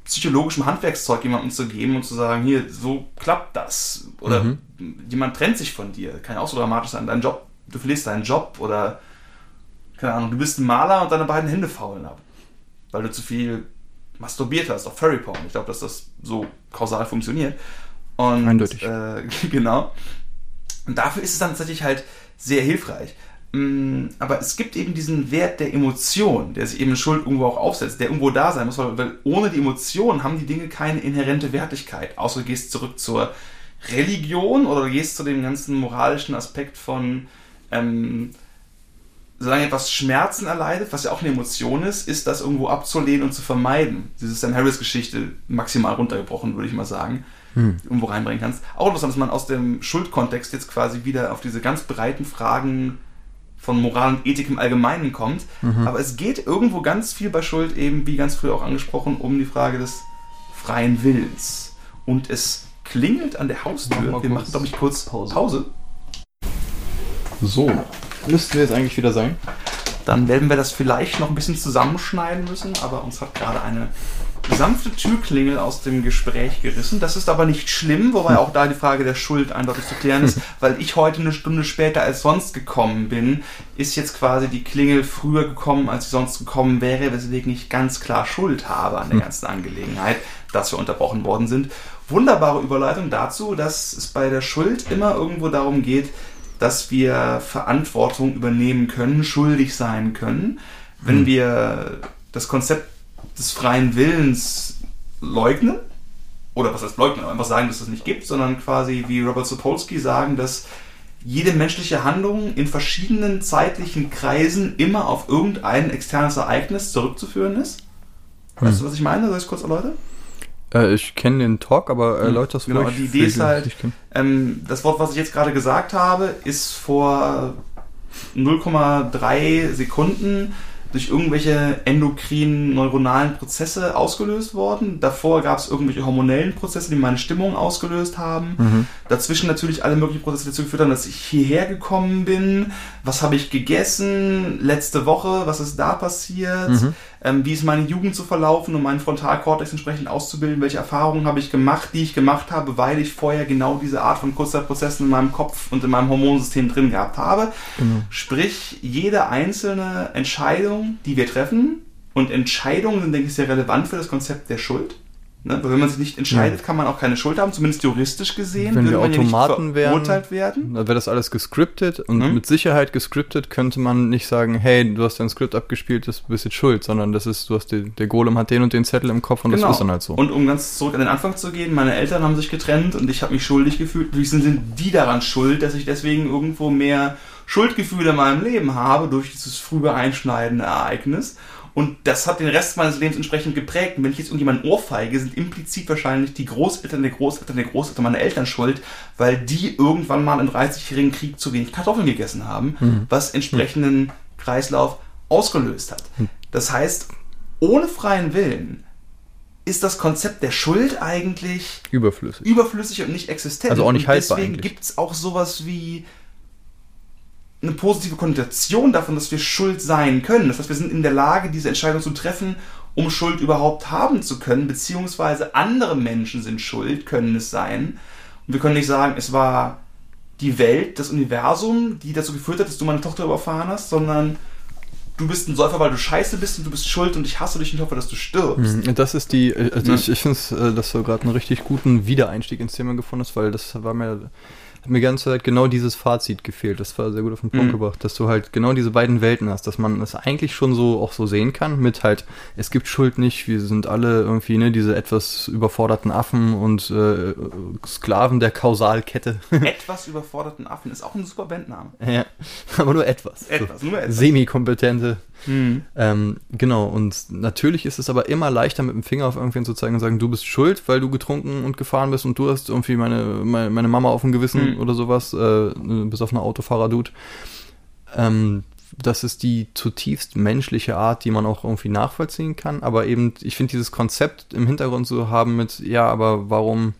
psychologischem Handwerkszeug jemandem zu geben und zu sagen, hier, so klappt das. Oder jemand trennt sich von dir. Kann ja auch so dramatisch sein. Dein Job, du verlierst deinen Job oder keine Ahnung, du bist ein Maler und deine beiden Hände faulen ab. Weil du zu viel masturbiert hast auf Furry Porn. Ich glaube, dass das so kausal funktioniert. Und, Eindeutig. Äh, [LAUGHS] genau. Und dafür ist es dann tatsächlich halt sehr hilfreich. Mm, Aber es gibt eben diesen Wert der Emotion, der sich eben in Schuld irgendwo auch aufsetzt, der irgendwo da sein muss, weil, weil ohne die Emotion haben die Dinge keine inhärente Wertigkeit, außer du gehst zurück zur Religion oder du gehst zu dem ganzen moralischen Aspekt von, ähm, solange etwas Schmerzen erleidet, was ja auch eine Emotion ist, ist das irgendwo abzulehnen und zu vermeiden. Diese Sam Harris-Geschichte maximal runtergebrochen, würde ich mal sagen, hm. irgendwo reinbringen kannst. Auch interessant, dass man aus dem Schuldkontext jetzt quasi wieder auf diese ganz breiten Fragen von Moral und Ethik im Allgemeinen kommt. Mhm. Aber es geht irgendwo ganz viel bei Schuld eben, wie ganz früher auch angesprochen, um die Frage des freien Willens. Und es klingelt an der Haustür. Wir machen, glaube ich, kurz Pause. Pause. So, müssten wir jetzt eigentlich wieder sein. Dann werden wir das vielleicht noch ein bisschen zusammenschneiden müssen, aber uns hat gerade eine sanfte Türklingel aus dem Gespräch gerissen. Das ist aber nicht schlimm, wobei auch da die Frage der Schuld eindeutig zu klären ist, [LAUGHS] weil ich heute eine Stunde später als sonst gekommen bin, ist jetzt quasi die Klingel früher gekommen, als sie sonst gekommen wäre, weswegen ich ganz klar Schuld habe an der hm. ganzen Angelegenheit, dass wir unterbrochen worden sind. Wunderbare Überleitung dazu, dass es bei der Schuld immer irgendwo darum geht, dass wir Verantwortung übernehmen können, schuldig sein können. Wenn hm. wir das Konzept des freien Willens leugnen, oder was heißt leugnen, einfach sagen, dass es das nicht gibt, sondern quasi wie Robert Sapolsky sagen, dass jede menschliche Handlung in verschiedenen zeitlichen Kreisen immer auf irgendein externes Ereignis zurückzuführen ist. Hm. Weißt du, was ich meine? Soll ich es kurz erläutern? Äh, ich kenne den Talk, aber äh, Leute, das Genau, die Idee ist halt, ähm, das Wort, was ich jetzt gerade gesagt habe, ist vor 0,3 Sekunden durch irgendwelche endokrinen neuronalen Prozesse ausgelöst worden. Davor gab es irgendwelche hormonellen Prozesse, die meine Stimmung ausgelöst haben. Mhm. Dazwischen natürlich alle möglichen Prozesse, die dazu geführt haben, dass ich hierher gekommen bin. Was habe ich gegessen letzte Woche? Was ist da passiert? Mhm. Ähm, wie ist meine Jugend zu verlaufen, um meinen Frontalkortex entsprechend auszubilden? Welche Erfahrungen habe ich gemacht, die ich gemacht habe, weil ich vorher genau diese Art von Kurzzeitprozessen in meinem Kopf und in meinem Hormonsystem drin gehabt habe? Mhm. Sprich, jede einzelne Entscheidung, die wir treffen, und Entscheidungen sind, denke ich, sehr relevant für das Konzept der Schuld. Ne? Weil wenn man sich nicht entscheidet, ja. kann man auch keine Schuld haben, zumindest juristisch gesehen. Wenn wir Automaten ja wären, werden. Dann wäre das alles gescriptet und mhm. mit Sicherheit gescriptet könnte man nicht sagen, hey, du hast dein Skript abgespielt, du bist jetzt schuld, sondern das ist, du hast die, der Golem hat den und den Zettel im Kopf und genau. das ist dann halt so. Und um ganz zurück an den Anfang zu gehen, meine Eltern haben sich getrennt und ich habe mich schuldig gefühlt. Wie sind die daran schuld, dass ich deswegen irgendwo mehr Schuldgefühle in meinem Leben habe durch dieses frühe einschneidende Ereignis? Und das hat den Rest meines Lebens entsprechend geprägt. Und wenn ich jetzt irgendjemanden ohrfeige, sind implizit wahrscheinlich die Großeltern der Großeltern der Großeltern meine Eltern schuld, weil die irgendwann mal im 30-jährigen Krieg zu wenig Kartoffeln gegessen haben, mhm. was entsprechenden Kreislauf ausgelöst hat. Mhm. Das heißt, ohne freien Willen ist das Konzept der Schuld eigentlich überflüssig, überflüssig und nicht existent. Also auch nicht haltbar. Deswegen gibt es auch sowas wie eine positive Konnotation davon, dass wir schuld sein können. Das heißt, wir sind in der Lage, diese Entscheidung zu treffen, um Schuld überhaupt haben zu können, beziehungsweise andere Menschen sind schuld, können es sein. Und wir können nicht sagen, es war die Welt, das Universum, die dazu geführt hat, dass du meine Tochter überfahren hast, sondern du bist ein Säufer, weil du scheiße bist und du bist schuld und ich hasse dich und hoffe, dass du stirbst. Mhm, das ist die, also mhm. ich, ich finde, äh, dass du gerade einen richtig guten Wiedereinstieg ins Thema gefunden hast, weil das war mir hat mir ganz Zeit genau dieses Fazit gefehlt. Das war sehr gut auf den Punkt mhm. gebracht, dass du halt genau diese beiden Welten hast, dass man es eigentlich schon so auch so sehen kann mit halt, es gibt Schuld nicht, wir sind alle irgendwie ne, diese etwas überforderten Affen und äh, Sklaven der Kausalkette. [LAUGHS] Etwas überforderten Affen ist auch ein super Bandname. Ja, aber nur etwas. Etwas, so nur etwas. Semi-kompetente Mhm. Ähm, genau, und natürlich ist es aber immer leichter, mit dem Finger auf irgendwen zu zeigen und sagen, du bist schuld, weil du getrunken und gefahren bist und du hast irgendwie meine, meine, meine Mama auf dem Gewissen mhm. Oder sowas, äh, bis auf eine Autofahrer-Dude. Ähm, das ist die zutiefst menschliche Art, die man auch irgendwie nachvollziehen kann. Aber eben, ich finde dieses Konzept im Hintergrund zu haben mit, ja, aber warum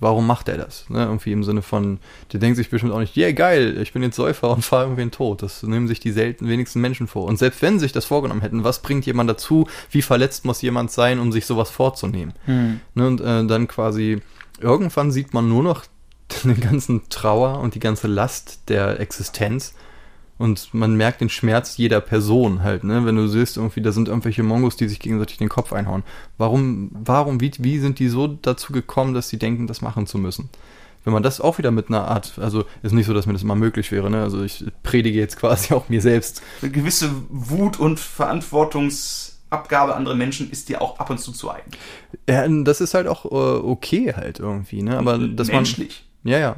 warum macht er das? Ne? Irgendwie im Sinne von, der denkt sich bestimmt auch nicht, yeah, geil, ich bin jetzt Säufer und fahre irgendwen tot. Das nehmen sich die selten wenigsten Menschen vor. Und selbst wenn sie sich das vorgenommen hätten, was bringt jemand dazu? Wie verletzt muss jemand sein, um sich sowas vorzunehmen? Hm. Ne? Und äh, dann quasi, irgendwann sieht man nur noch [LAUGHS] den ganzen Trauer und die ganze Last der Existenz und man merkt den Schmerz jeder Person halt, ne? Wenn du siehst, irgendwie, da sind irgendwelche Mongos, die sich gegenseitig den Kopf einhauen. Warum, warum, wie, wie sind die so dazu gekommen, dass sie denken, das machen zu müssen? Wenn man das auch wieder mit einer Art, also ist nicht so, dass mir das immer möglich wäre, ne? Also ich predige jetzt quasi [LAUGHS] auch mir selbst. Eine gewisse Wut und Verantwortungs Abgabe anderer Menschen ist dir auch ab und zu zu eigen. Ja, das ist halt auch äh, okay halt irgendwie, ne? Aber dass Menschlich. man. Ja, ja.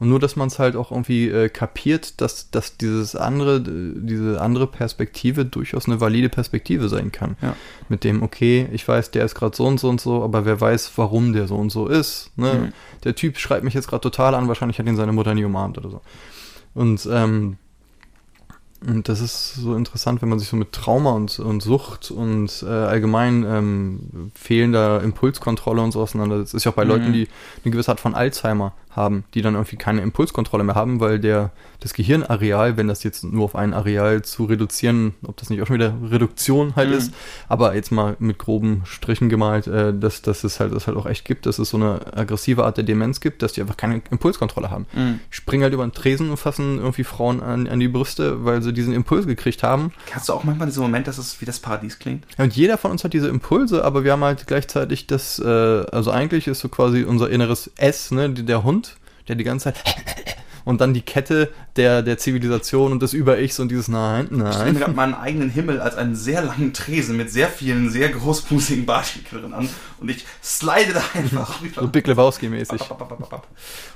Und nur, dass man es halt auch irgendwie äh, kapiert, dass, dass dieses andere, diese andere Perspektive durchaus eine valide Perspektive sein kann. Ja. Mit dem, okay, ich weiß, der ist gerade so und so und so, aber wer weiß, warum der so und so ist. Ne? Mhm. Der Typ schreibt mich jetzt gerade total an, wahrscheinlich hat ihn seine Mutter nie umarmt oder so. Und ähm, und das ist so interessant, wenn man sich so mit Trauma und, und Sucht und äh, allgemein ähm, fehlender Impulskontrolle und so auseinandersetzt. Ist ja auch bei Mhm. Leuten, die eine gewisse Art von Alzheimer haben, die dann irgendwie keine Impulskontrolle mehr haben, weil der das Gehirnareal, wenn das jetzt nur auf ein Areal zu reduzieren, ob das nicht auch schon wieder Reduktion halt Mhm. ist, aber jetzt mal mit groben Strichen gemalt, äh, dass, dass es halt, das halt auch echt gibt, dass es so eine aggressive Art der Demenz gibt, dass die einfach keine Impulskontrolle haben Mhm. springen halt über den Tresen und fassen irgendwie Frauen an, an die Brüste, weil sie diesen Impuls gekriegt haben. Hast du auch manchmal diesen Moment, dass es wie das Paradies klingt? Ja, Und jeder von uns hat diese Impulse, aber wir haben halt gleichzeitig das, äh, also eigentlich ist so quasi unser inneres S, ne, der Hund, der die ganze Zeit [LAUGHS] und dann die Kette der, der Zivilisation und des Über-Ichs und dieses Nein, Ich stelle mir nein. gerade meinen eigenen Himmel als einen sehr langen Tresen mit sehr vielen, sehr großbusigen Bartschickerin an und ich slide da [LAUGHS] einfach rüber. So Big Lebowski-mäßig.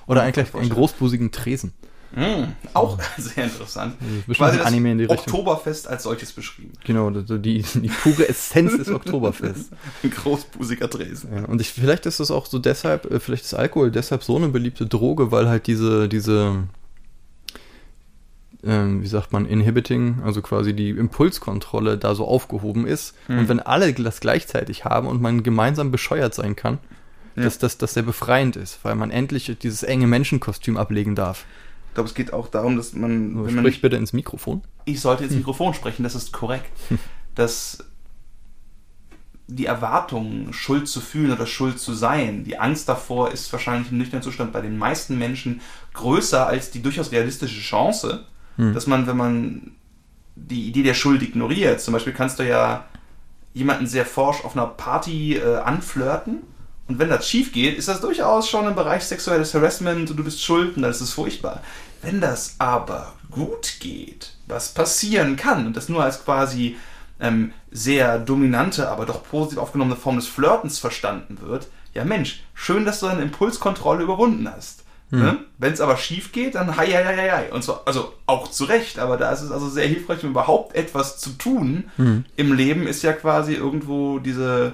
Oder eigentlich einen großbusigen Tresen. Mm, auch [LAUGHS] sehr interessant. Quasi das Anime in die Richtung. Oktoberfest als solches beschrieben. Genau, die, die, pure Essenz des [LAUGHS] Oktoberfests. Ein großbusiger Tresen. Ja, und ich, vielleicht ist es auch so deshalb, äh, vielleicht ist Alkohol deshalb so eine beliebte Droge, weil halt diese, diese, ähm, wie sagt man, Inhibiting, also quasi die Impulskontrolle da so aufgehoben ist. Hm. Und wenn alle das gleichzeitig haben und man gemeinsam bescheuert sein kann, Ja. dass das sehr befreiend ist, weil man endlich dieses enge Menschenkostüm ablegen darf. Ich glaube, es geht auch darum, dass man, wenn man sprich bitte ins Mikrofon. ich sollte ins Mikrofon sprechen, das ist korrekt, [LAUGHS] dass die Erwartung, Schuld zu fühlen oder Schuld zu sein, die Angst davor ist wahrscheinlich im nüchternen Zustand bei den meisten Menschen größer als die durchaus realistische Chance, Hm. dass man, wenn man die Idee der Schuld ignoriert, zum Beispiel kannst du ja jemanden sehr forsch auf einer Party äh, anflirten und wenn das schief geht, ist das durchaus schon im Bereich sexuelles Harassment und du bist schuld und das ist furchtbar. Wenn das aber gut geht, was passieren kann und das nur als quasi ähm, sehr dominante, aber doch positiv aufgenommene Form des Flirtens verstanden wird, ja Mensch, schön, dass du deine Impulskontrolle überwunden hast. Ne? Wenn es aber schief geht, dann hei, hei, hei, hei. Und zwar, also auch zu Recht, aber da ist es also sehr hilfreich, um überhaupt etwas zu tun. Im Leben ist ja quasi irgendwo diese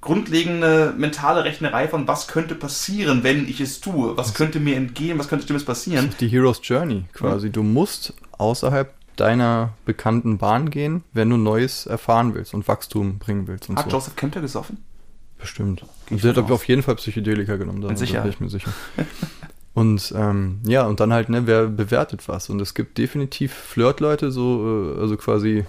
grundlegende mentale Rechnerei von was könnte passieren, wenn ich es tue, was könnte mir entgehen, was könnte Schlimmes passieren. Die Hero's Journey quasi. Du musst außerhalb deiner bekannten Bahn gehen, wenn du Neues erfahren willst und Wachstum bringen willst und Hat so. Joseph Kempter gesoffen? Bestimmt. Und der von hat auf jeden Fall Psychedelika genommen, da, Sicherheit. bin ich mir sicher. [LAUGHS] und ähm, ja, und dann halt, ne, wer bewertet was? Und es gibt definitiv Flirtleute, so, äh, also quasi,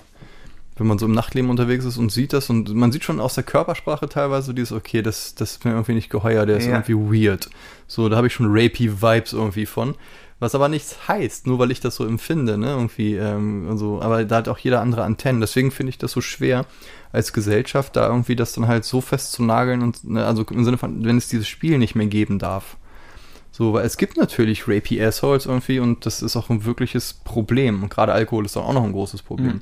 wenn man so im Nachtleben unterwegs ist und sieht das und man sieht schon aus der Körpersprache teilweise dieses, okay, das, das ist mir irgendwie nicht geheuer, der ist Ja. irgendwie weird. So, da habe ich schon rapey Vibes irgendwie von. Was aber nichts heißt, nur weil ich das so empfinde, ne, irgendwie, ähm, also, aber da hat auch jeder andere Antennen. Deswegen finde ich das so schwer, als Gesellschaft da irgendwie das dann halt so fest zu nageln und, ne, also im Sinne von, wenn es dieses Spiel nicht mehr geben darf. So, weil es gibt natürlich rapey Assholes irgendwie und das ist auch ein wirkliches Problem. Und gerade Alkohol ist dann auch noch ein großes Problem. Mhm.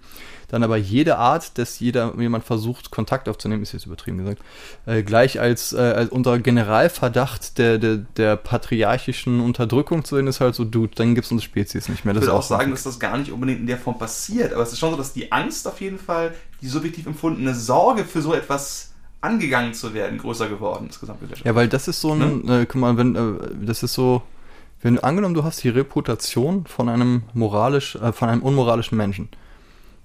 Dann aber jede Art, dass jeder jemand versucht, Kontakt aufzunehmen, ist jetzt übertrieben gesagt, äh, gleich als, äh, als unter Generalverdacht der, der, der patriarchischen Unterdrückung zu sehen, ist halt so, dude, dann gibt es unsere Spezies nicht mehr. Ich Das ist würde auch sagen, dass das gar nicht unbedingt in der Form passiert, aber es ist schon so, dass die Angst auf jeden Fall, die subjektiv empfundene Sorge für so etwas angegangen zu werden, größer geworden ist gesamtgesellschaftlich. Ja, weil das ist so ein, äh, guck mal, wenn, äh, das ist so, wenn du angenommen, du hast die Reputation von einem moralisch, äh, von einem unmoralischen Menschen.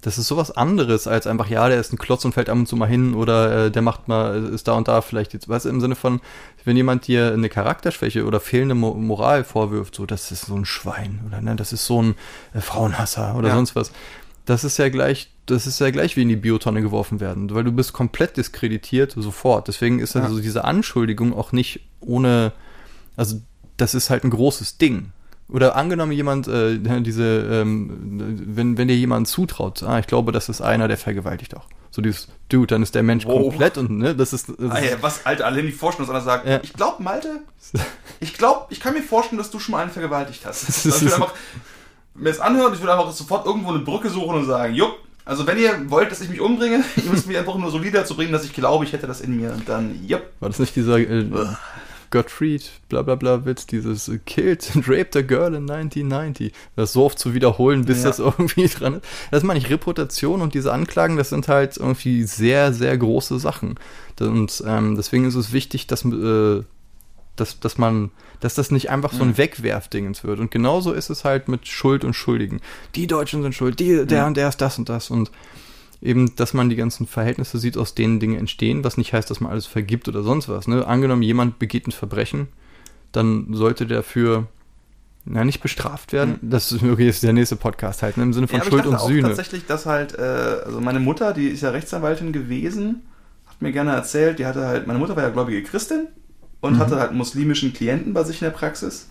Das ist sowas anderes als einfach, ja, der ist ein Klotz und fällt ab und zu mal hin oder äh, der macht mal, ist da und da vielleicht jetzt, weißt du, im Sinne von, wenn jemand dir eine Charakterschwäche oder fehlende Mo Moral vorwirft, so, das ist so ein Schwein oder ne, das ist so ein äh, Frauenhasser oder Ja. sonst was. Das ist ja gleich, das ist ja gleich wie in die Biotonne geworfen werden, weil du bist komplett diskreditiert sofort. Deswegen ist also Ja. diese Anschuldigung auch nicht ohne, also das ist halt ein großes Ding. Oder angenommen jemand, äh, [LAUGHS] diese, ähm, wenn, wenn dir jemand zutraut, ah, ich glaube, das ist einer, der vergewaltigt auch. So dieses, Dude, dann ist der Mensch Wow. komplett und ne, das ist, das Ah, ja, was, Alter, allein die Vorstellung, dass einer sagt, Ja. ich glaube, Malte, [LAUGHS] ich glaube, ich kann mir vorstellen, dass du schon mal einen vergewaltigt hast. Das ist- ich würde einfach mir das anhören, ich würde einfach sofort irgendwo eine Brücke suchen und sagen, jupp, Also wenn ihr wollt, dass ich mich umbringe, [LAUGHS] ihr müsst mich einfach nur so dazu bringen, dass ich glaube, ich hätte das in mir. Und dann, yep. War das nicht dieser äh, Gottfried, bla bla bla Witz, dieses Killed and Raped a Girl in 1990. Das so oft zu wiederholen, bis Ja. das irgendwie [LAUGHS] dran ist. Das meine ich, Reputation und diese Anklagen, das sind halt irgendwie sehr, sehr große Sachen. Und ähm, deswegen ist es wichtig, dass, äh, dass, dass man, dass das nicht einfach so ein Mhm. Wegwerfdingens wird. Und genauso ist es halt mit Schuld und Schuldigen. Die Deutschen sind schuld, die, der Mhm. und der ist das und das und eben, dass man die ganzen Verhältnisse sieht, aus denen Dinge entstehen, was nicht heißt, dass man alles vergibt oder sonst was. Ne? Angenommen, jemand begeht ein Verbrechen, dann sollte der für na, nicht bestraft werden. Das ist okay, ist der nächste Podcast halt, ne? im Sinne von Ja, Schuld und auch Sühne. tatsächlich, dass halt, äh, also meine Mutter, die ist ja Rechtsanwaltin gewesen, hat mir gerne erzählt, die hatte halt, meine Mutter war ja gläubige Christin und Mhm. hatte halt muslimischen Klienten bei sich in der Praxis.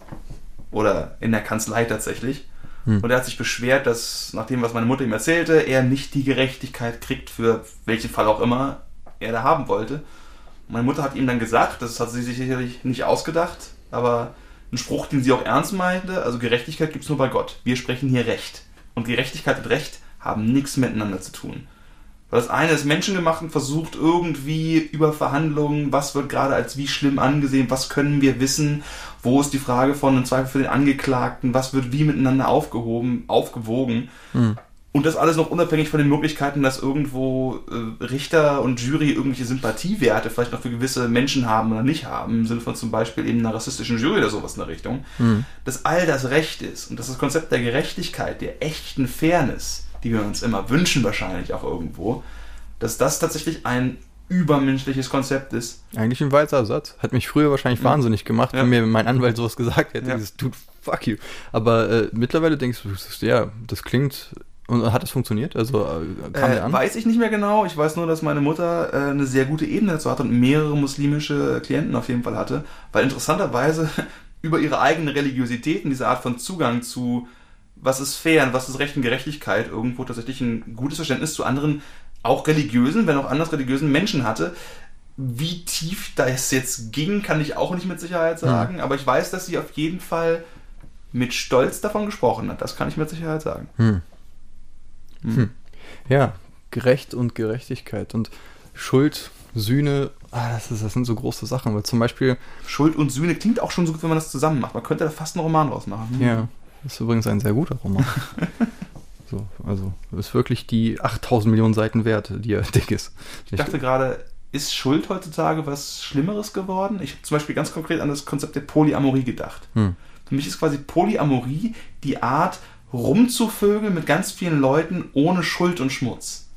Oder in der Kanzlei tatsächlich. Hm. Und er hat sich beschwert, dass nach dem, was meine Mutter ihm erzählte, er nicht die Gerechtigkeit kriegt, für welchen Fall auch immer er da haben wollte. Meine Mutter hat ihm dann gesagt, das hat sie sich sicherlich nicht ausgedacht, aber ein Spruch, den sie auch ernst meinte, also Gerechtigkeit gibt es nur bei Gott. Wir sprechen hier Recht. Und Gerechtigkeit und Recht haben nichts miteinander zu tun. Weil das eine ist menschengemacht und versucht irgendwie über Verhandlungen, was wird gerade als wie schlimm angesehen, was können wir wissen, wo ist die Frage von im Zweifel für den Angeklagten, was wird wie miteinander aufgehoben, aufgewogen. Hm. Und das alles noch unabhängig von den Möglichkeiten, dass irgendwo äh, Richter und Jury irgendwelche Sympathiewerte vielleicht noch für gewisse Menschen haben oder nicht haben, im Sinne von zum Beispiel eben einer rassistischen Jury oder sowas in der Richtung, Hm. dass all das Recht ist und dass das Konzept der Gerechtigkeit, der echten Fairness, die wir uns immer wünschen wahrscheinlich auch irgendwo, dass das tatsächlich ein übermenschliches Konzept ist. Eigentlich ein weiser Satz. Hat mich früher wahrscheinlich wahnsinnig gemacht, Ja. wenn mir mein Anwalt sowas gesagt hätte. Ja. Dieses, Dude, fuck you. Aber äh, mittlerweile denkst du, ja, das klingt. Und hat das funktioniert? Also äh, kam Äh, der an? weiß ich nicht mehr genau. Ich weiß nur, dass meine Mutter äh, eine sehr gute Ebene dazu hatte und mehrere muslimische Klienten auf jeden Fall hatte, weil interessanterweise [LAUGHS] über ihre eigene Religiosität und diese Art von Zugang zu was ist fair und was ist Recht und Gerechtigkeit irgendwo tatsächlich ein gutes Verständnis zu anderen, auch religiösen, wenn auch anders religiösen Menschen hatte. Wie tief das jetzt ging, kann ich auch nicht mit Sicherheit sagen, aber ich weiß, dass sie auf jeden Fall mit Stolz davon gesprochen hat. Das kann ich mit Sicherheit sagen. Hm. Hm. Ja, Gerecht und Gerechtigkeit und Schuld, Sühne, ah, das, ist, das sind so große Sachen. Weil zum Beispiel, Schuld und Sühne klingt auch schon so gut, wenn man das zusammen macht. Man könnte da fast einen Roman draus machen. ja, ist übrigens ein sehr guter Roman. [LAUGHS] so, also ist wirklich die 8000 Millionen Seiten wert, die er [LAUGHS] dick ist. Ich dachte gerade, ist Schuld heutzutage was Schlimmeres geworden? Ich habe zum Beispiel ganz konkret an das Konzept der Polyamorie gedacht. Hm. Für mich ist quasi Polyamorie die Art, rumzuvögeln mit ganz vielen Leuten ohne Schuld und Schmutz.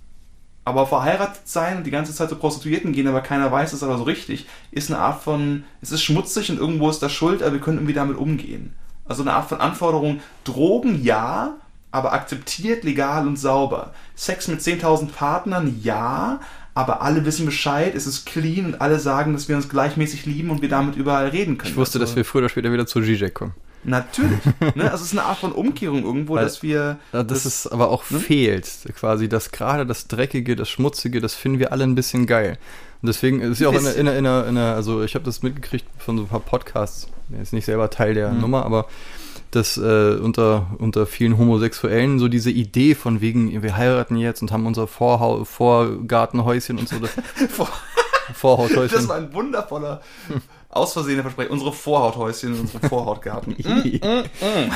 Aber verheiratet sein und die ganze Zeit zu Prostituierten gehen, aber keiner weiß es aber so richtig, ist eine Art von, es ist schmutzig und irgendwo ist da Schuld, aber wir können irgendwie damit umgehen. Also eine Art von Anforderung, Drogen ja, aber akzeptiert, legal und sauber. Sex mit 10.000 Partnern ja, aber alle wissen Bescheid, es ist clean und alle sagen, dass wir uns gleichmäßig lieben und wir damit überall reden können. Ich wusste, Also- dass wir früher oder später wieder zu Zizek kommen. Natürlich. [LAUGHS] ne? Also es ist eine Art von Umkehrung irgendwo, Weil- dass wir. Ja, das, ist aber auch ne? fehlt, quasi, dass gerade das Dreckige, das Schmutzige, das finden wir alle ein bisschen geil. Und deswegen ist ja auch in der, in der, in der, also ich habe das mitgekriegt von so ein paar Podcasts, ist nicht selber Teil der Mhm. Nummer, aber dass äh, unter, unter vielen Homosexuellen so diese Idee von wegen, wir heiraten jetzt und haben unser Vorhau Vorgartenhäuschen und so, das [LAUGHS] Vor- Vorhauthäuschen. Das war ein wundervoller, aus Versehen Versprechen. Unsere Vorhauthäuschen in unserem Vorhautgarten. [LAUGHS]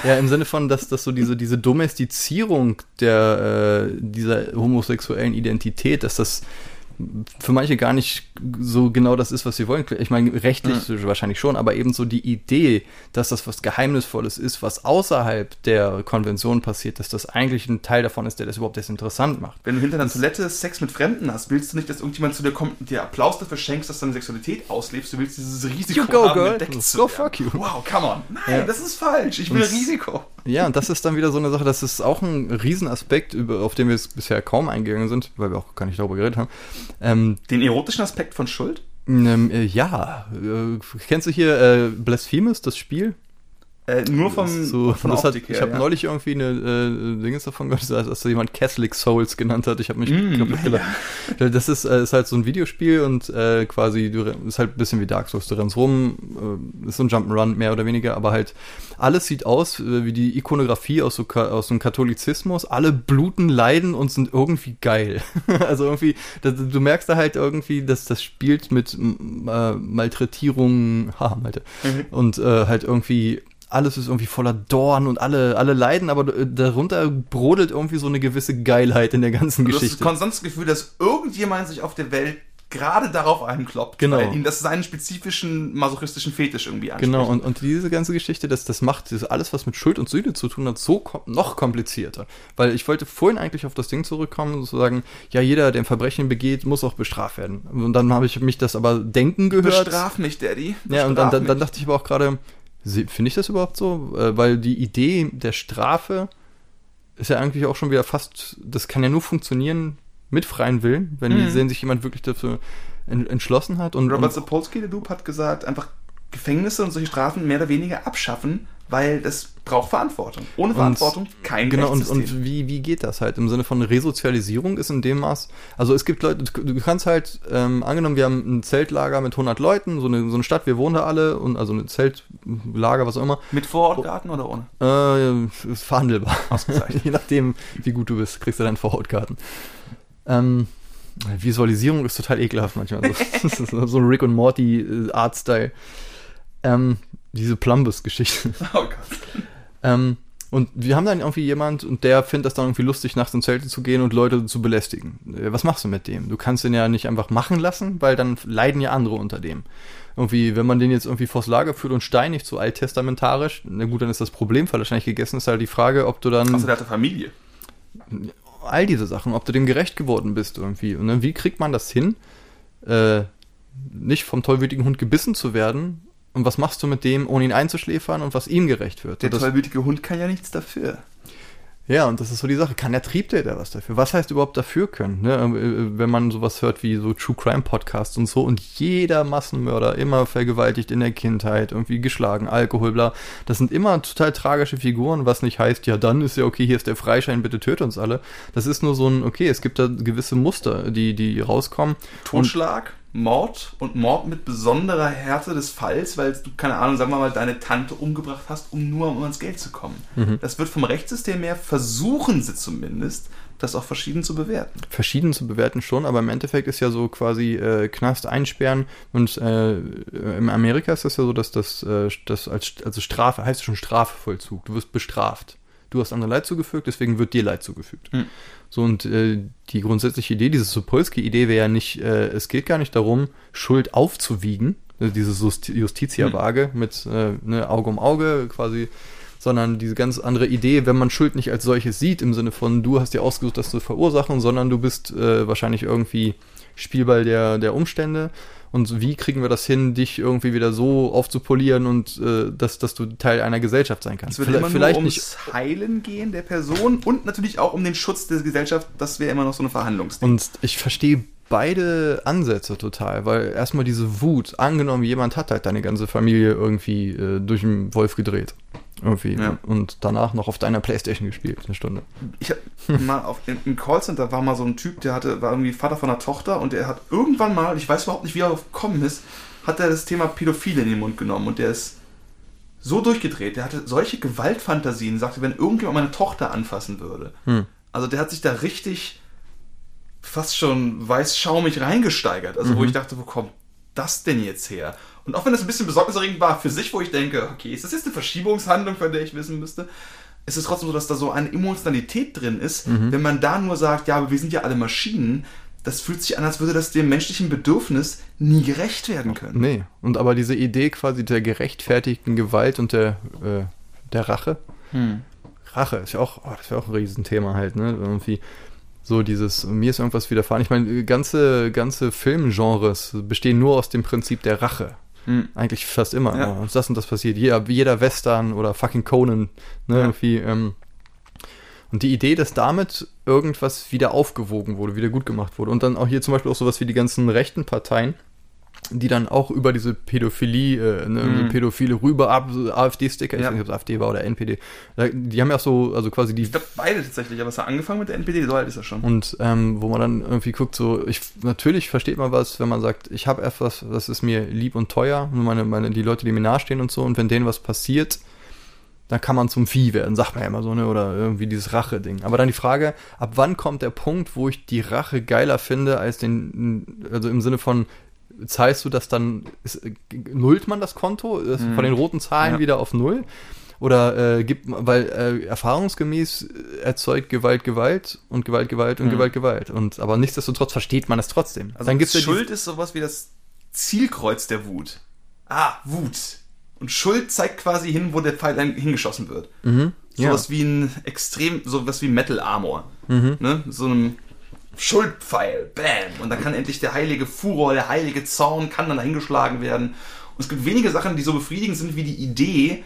Ja, im Sinne von, dass, dass so diese, diese Domestizierung der, äh, dieser homosexuellen Identität, dass das für manche gar nicht so genau das ist, was sie wollen. Ich meine, rechtlich wahrscheinlich schon, aber eben so die Idee, dass das was Geheimnisvolles ist, was außerhalb der Konvention passiert, dass das eigentlich ein Teil davon ist, der das überhaupt erst interessant macht. Wenn du hinter einer Toilette Sex mit Fremden hast, willst du nicht, dass irgendjemand zu dir kommt und dir Applaus dafür schenkst, dass du deine Sexualität auslebst. Du willst dieses Risiko You go, haben, girl. entdeckt zu Go fuck you. Wow, come on. Nein, Ja. das ist falsch. Ich will Und- Risiko. Ja, und das ist dann wieder so eine Sache, das ist auch ein Riesenaspekt, über, auf den wir bisher kaum eingegangen sind, weil wir auch gar nicht darüber geredet haben. Ähm, Den erotischen Aspekt von Schuld? Ähm, äh, ja, äh, kennst du hier äh, Blasphemous, das Spiel? Äh, nur vom, so, von das hat, her, ich habe ja. neulich irgendwie eine äh, Dinges davon gehört, dass, dass jemand Catholic Souls genannt hat. Ich habe mich Mm, kaputt gelacht. Das ist, äh, ist halt so ein Videospiel und äh, quasi du, ist halt ein bisschen wie Dark Souls. Du rennst rum, äh, ist so ein Jump'n'Run mehr oder weniger, aber halt alles sieht aus äh, wie die Ikonografie aus so aus dem Katholizismus. Alle bluten, leiden und sind irgendwie geil. [LAUGHS] also irgendwie, das, du merkst da halt irgendwie, dass das spielt mit äh, Malträtierung, haha, Malte, Mhm. und äh, halt irgendwie alles ist irgendwie voller Dorn und alle, alle leiden, aber äh, darunter brodelt irgendwie so eine gewisse Geilheit in der ganzen Du hast das Geschichte. konstantes Gefühl, dass irgendjemand sich auf der Welt gerade darauf einkloppt, Genau. weil ihm das seinen spezifischen masochistischen Fetisch irgendwie anspricht. Genau, und, und diese ganze Geschichte, das, das macht das alles, was mit Schuld und Sühne zu tun hat, so kom noch komplizierter. Weil ich wollte vorhin eigentlich auf das Ding zurückkommen, zu sagen, ja, jeder, der ein Verbrechen begeht, muss auch bestraft werden. Und dann habe ich mich das aber denken gehört. Bestraf mich, Daddy. Ja, und dann, Bestraf dann, dann dachte ich aber auch gerade, finde ich das überhaupt so? Äh, weil die Idee der Strafe ist ja eigentlich auch schon wieder fast, das kann ja nur funktionieren mit freien Willen, wenn die Mhm. sehen, sich jemand wirklich dafür en- entschlossen hat. Und, Robert Sapolsky, der Dupe, hat gesagt, einfach Gefängnisse und solche Strafen mehr oder weniger abschaffen, weil das braucht Verantwortung. Ohne Verantwortung kein Genau, und, und wie, wie geht das halt? Im Sinne von Resozialisierung ist in dem Maß, also es gibt Leute, du kannst halt, ähm, angenommen, wir haben ein Zeltlager mit 100 Leuten, so eine, so eine Stadt, wir wohnen da alle, und also ein Zeltlager, was auch immer, Mit Vorortgarten oder ohne? Äh, ist verhandelbar. Ausgezeichnet. [LAUGHS] Je nachdem, wie gut du bist, kriegst du deinen Vorhautkarten. Ähm, Visualisierung ist total ekelhaft manchmal. So, [LAUGHS] so ein Rick und Morty äh, Artstyle. Ähm, diese Plumbus-Geschichte. [LAUGHS] Oh Gott. Ähm, und wir haben dann irgendwie jemand und der findet das dann irgendwie lustig, nachts in Zelte zu gehen und Leute zu belästigen. Äh, Was machst du mit dem? Du kannst den ja nicht einfach machen lassen, weil dann leiden ja andere unter dem. Irgendwie, wenn man den jetzt irgendwie vors Lager führt und steinigt, so alttestamentarisch, na gut, dann ist das Problem wahrscheinlich gegessen, ist halt die Frage, ob du dann Also der hatte Familie. all diese Sachen, ob du dem gerecht geworden bist irgendwie. Und dann, wie kriegt man das hin, äh, nicht vom tollwütigen Hund gebissen zu werden? Und was machst du mit dem, ohne ihn einzuschläfern und was ihm gerecht wird? Der das, tollwütige Hund kann ja nichts dafür. Ja, und das ist so die Sache. Kann der Triebtäter was dafür? Was heißt überhaupt dafür können? Ne? Äh, Wenn man sowas hört wie so True Crime Podcasts und so und jeder Massenmörder immer vergewaltigt in der Kindheit, irgendwie geschlagen, Alkohol, bla. Das sind immer total tragische Figuren, was nicht heißt, ja, dann ist ja okay, hier ist der Freischein, bitte töte uns alle. Das ist nur so ein, okay, es gibt da gewisse Muster, die, die rauskommen. Totschlag, Mord und Mord mit besonderer Härte des Falls, weil du, keine Ahnung, sagen wir mal, deine Tante umgebracht hast, um nur um ans Geld zu kommen. Mhm. Das wird vom Rechtssystem her, versuchen sie zumindest, das auch verschieden zu bewerten. verschieden zu bewerten schon, aber im Endeffekt ist ja so quasi äh, Knast einsperren und äh, in Amerika ist das ja so, dass das, äh, das als also Strafe heißt schon Strafvollzug. Du wirst bestraft. Du hast andere Leid zugefügt, deswegen wird dir Leid zugefügt. Hm. So und äh, die grundsätzliche Idee, diese Sapolsky-Idee wäre ja nicht, äh, es geht gar nicht darum, Schuld aufzuwiegen, also diese Justi- Justitia-Waage mit äh, ne, Auge um Auge quasi sondern diese ganz andere Idee, wenn man Schuld nicht als solches sieht, im Sinne von, du hast dir ausgesucht, das zu verursachen, sondern du bist äh, wahrscheinlich irgendwie Spielball der, der Umstände. Und wie kriegen wir das hin, dich irgendwie wieder so aufzupolieren und äh, dass, dass du Teil einer Gesellschaft sein kannst? Es wird immer nur ums Heilen gehen der Person und natürlich auch um den Schutz der Gesellschaft. Das wäre immer noch so eine Verhandlungsding. Und ich verstehe beide Ansätze total, weil erstmal diese Wut, angenommen, jemand hat halt deine ganze Familie irgendwie äh, durch den Wolf gedreht. Irgendwie. Ja. Und danach noch auf deiner Playstation gespielt, eine Stunde. Ich hab mal auf, im, im Callcenter war mal so ein Typ, der hatte, war irgendwie Vater von einer Tochter und der hat irgendwann mal, ich weiß überhaupt nicht, wie er darauf gekommen ist, hat er das Thema Pädophile in den Mund genommen und der ist so durchgedreht. Der hatte solche Gewaltfantasien, sagte, wenn irgendjemand meine Tochter anfassen würde. Hm. Also der hat sich da richtig fast schon weißschaumig reingesteigert. Also wo Mhm. ich dachte, wo kommt das denn jetzt her? Und auch wenn das ein bisschen besorgniserregend war für sich, wo ich denke, okay, ist das jetzt eine Verschiebungshandlung, von der ich wissen müsste? Es ist trotzdem so, dass da so eine Emotionalität drin ist, Mhm. wenn man da nur sagt, ja, aber wir sind ja alle Maschinen. Das fühlt sich an, als würde das dem menschlichen Bedürfnis nie gerecht werden können. Nee. Und aber diese Idee quasi der gerechtfertigten Gewalt und der, äh, der Rache. Hm. Rache ist ja auch, oh, das wäre auch ein Riesenthema halt, ne? Irgendwie so dieses, mir ist irgendwas widerfahren. Ich meine, ganze, ganze Filmgenres bestehen nur aus dem Prinzip der Rache. Hm. Eigentlich fast immer. Ja. Oh, das und das passiert. Jeder, jeder Western oder fucking Conan, ne? Ja. Irgendwie, ähm, und die Idee, dass damit irgendwas wieder aufgewogen wurde, wieder gut gemacht wurde. Und dann auch hier zum Beispiel auch sowas wie die ganzen rechten Parteien, die dann auch über diese Pädophilie, äh, ne, Mhm. Pädophile rüber ab, AfD-Sticker, ich Ja. weiß nicht, ob es AfD war oder NPD, die haben ja auch so, also quasi die Ich glaube beide tatsächlich, aber es hat angefangen mit der NPD, so alt ist er schon. und ähm, wo man dann irgendwie guckt, so, ich natürlich versteht man was, wenn man sagt, ich habe etwas, das ist mir lieb und teuer, und meine, meine, die Leute, die mir nahestehen und so, und wenn denen was passiert, dann kann man zum Vieh werden, sagt man ja immer so, ne? Oder irgendwie dieses Rache-Ding. Aber dann die Frage, ab wann kommt der Punkt, wo ich die Rache geiler finde, als den, also im Sinne von, zahlst du das dann, ist, äh, nullt man das Konto ist Mhm. von den roten Zahlen Ja. wieder auf Null? Oder äh, gibt, weil äh, erfahrungsgemäß äh, erzeugt Gewalt Gewalt und Gewalt Gewalt und Mhm. Gewalt Gewalt. Und aber nichtsdestotrotz versteht man es trotzdem. Also dann gibt's ja die- Schuld ist sowas wie das Zielkreuz der Wut. Ah, Wut. Und Schuld zeigt quasi hin, wo der Pfeil hingeschossen wird. Mhm. Ja. Sowas wie ein extrem, sowas wie Metal Armor. Mhm. Ne? So einem Schuldpfeil. Bam. Und dann kann endlich der heilige Furor, der heilige Zorn, kann dann eingeschlagen werden. Und es gibt wenige Sachen, die so befriedigend sind wie die Idee,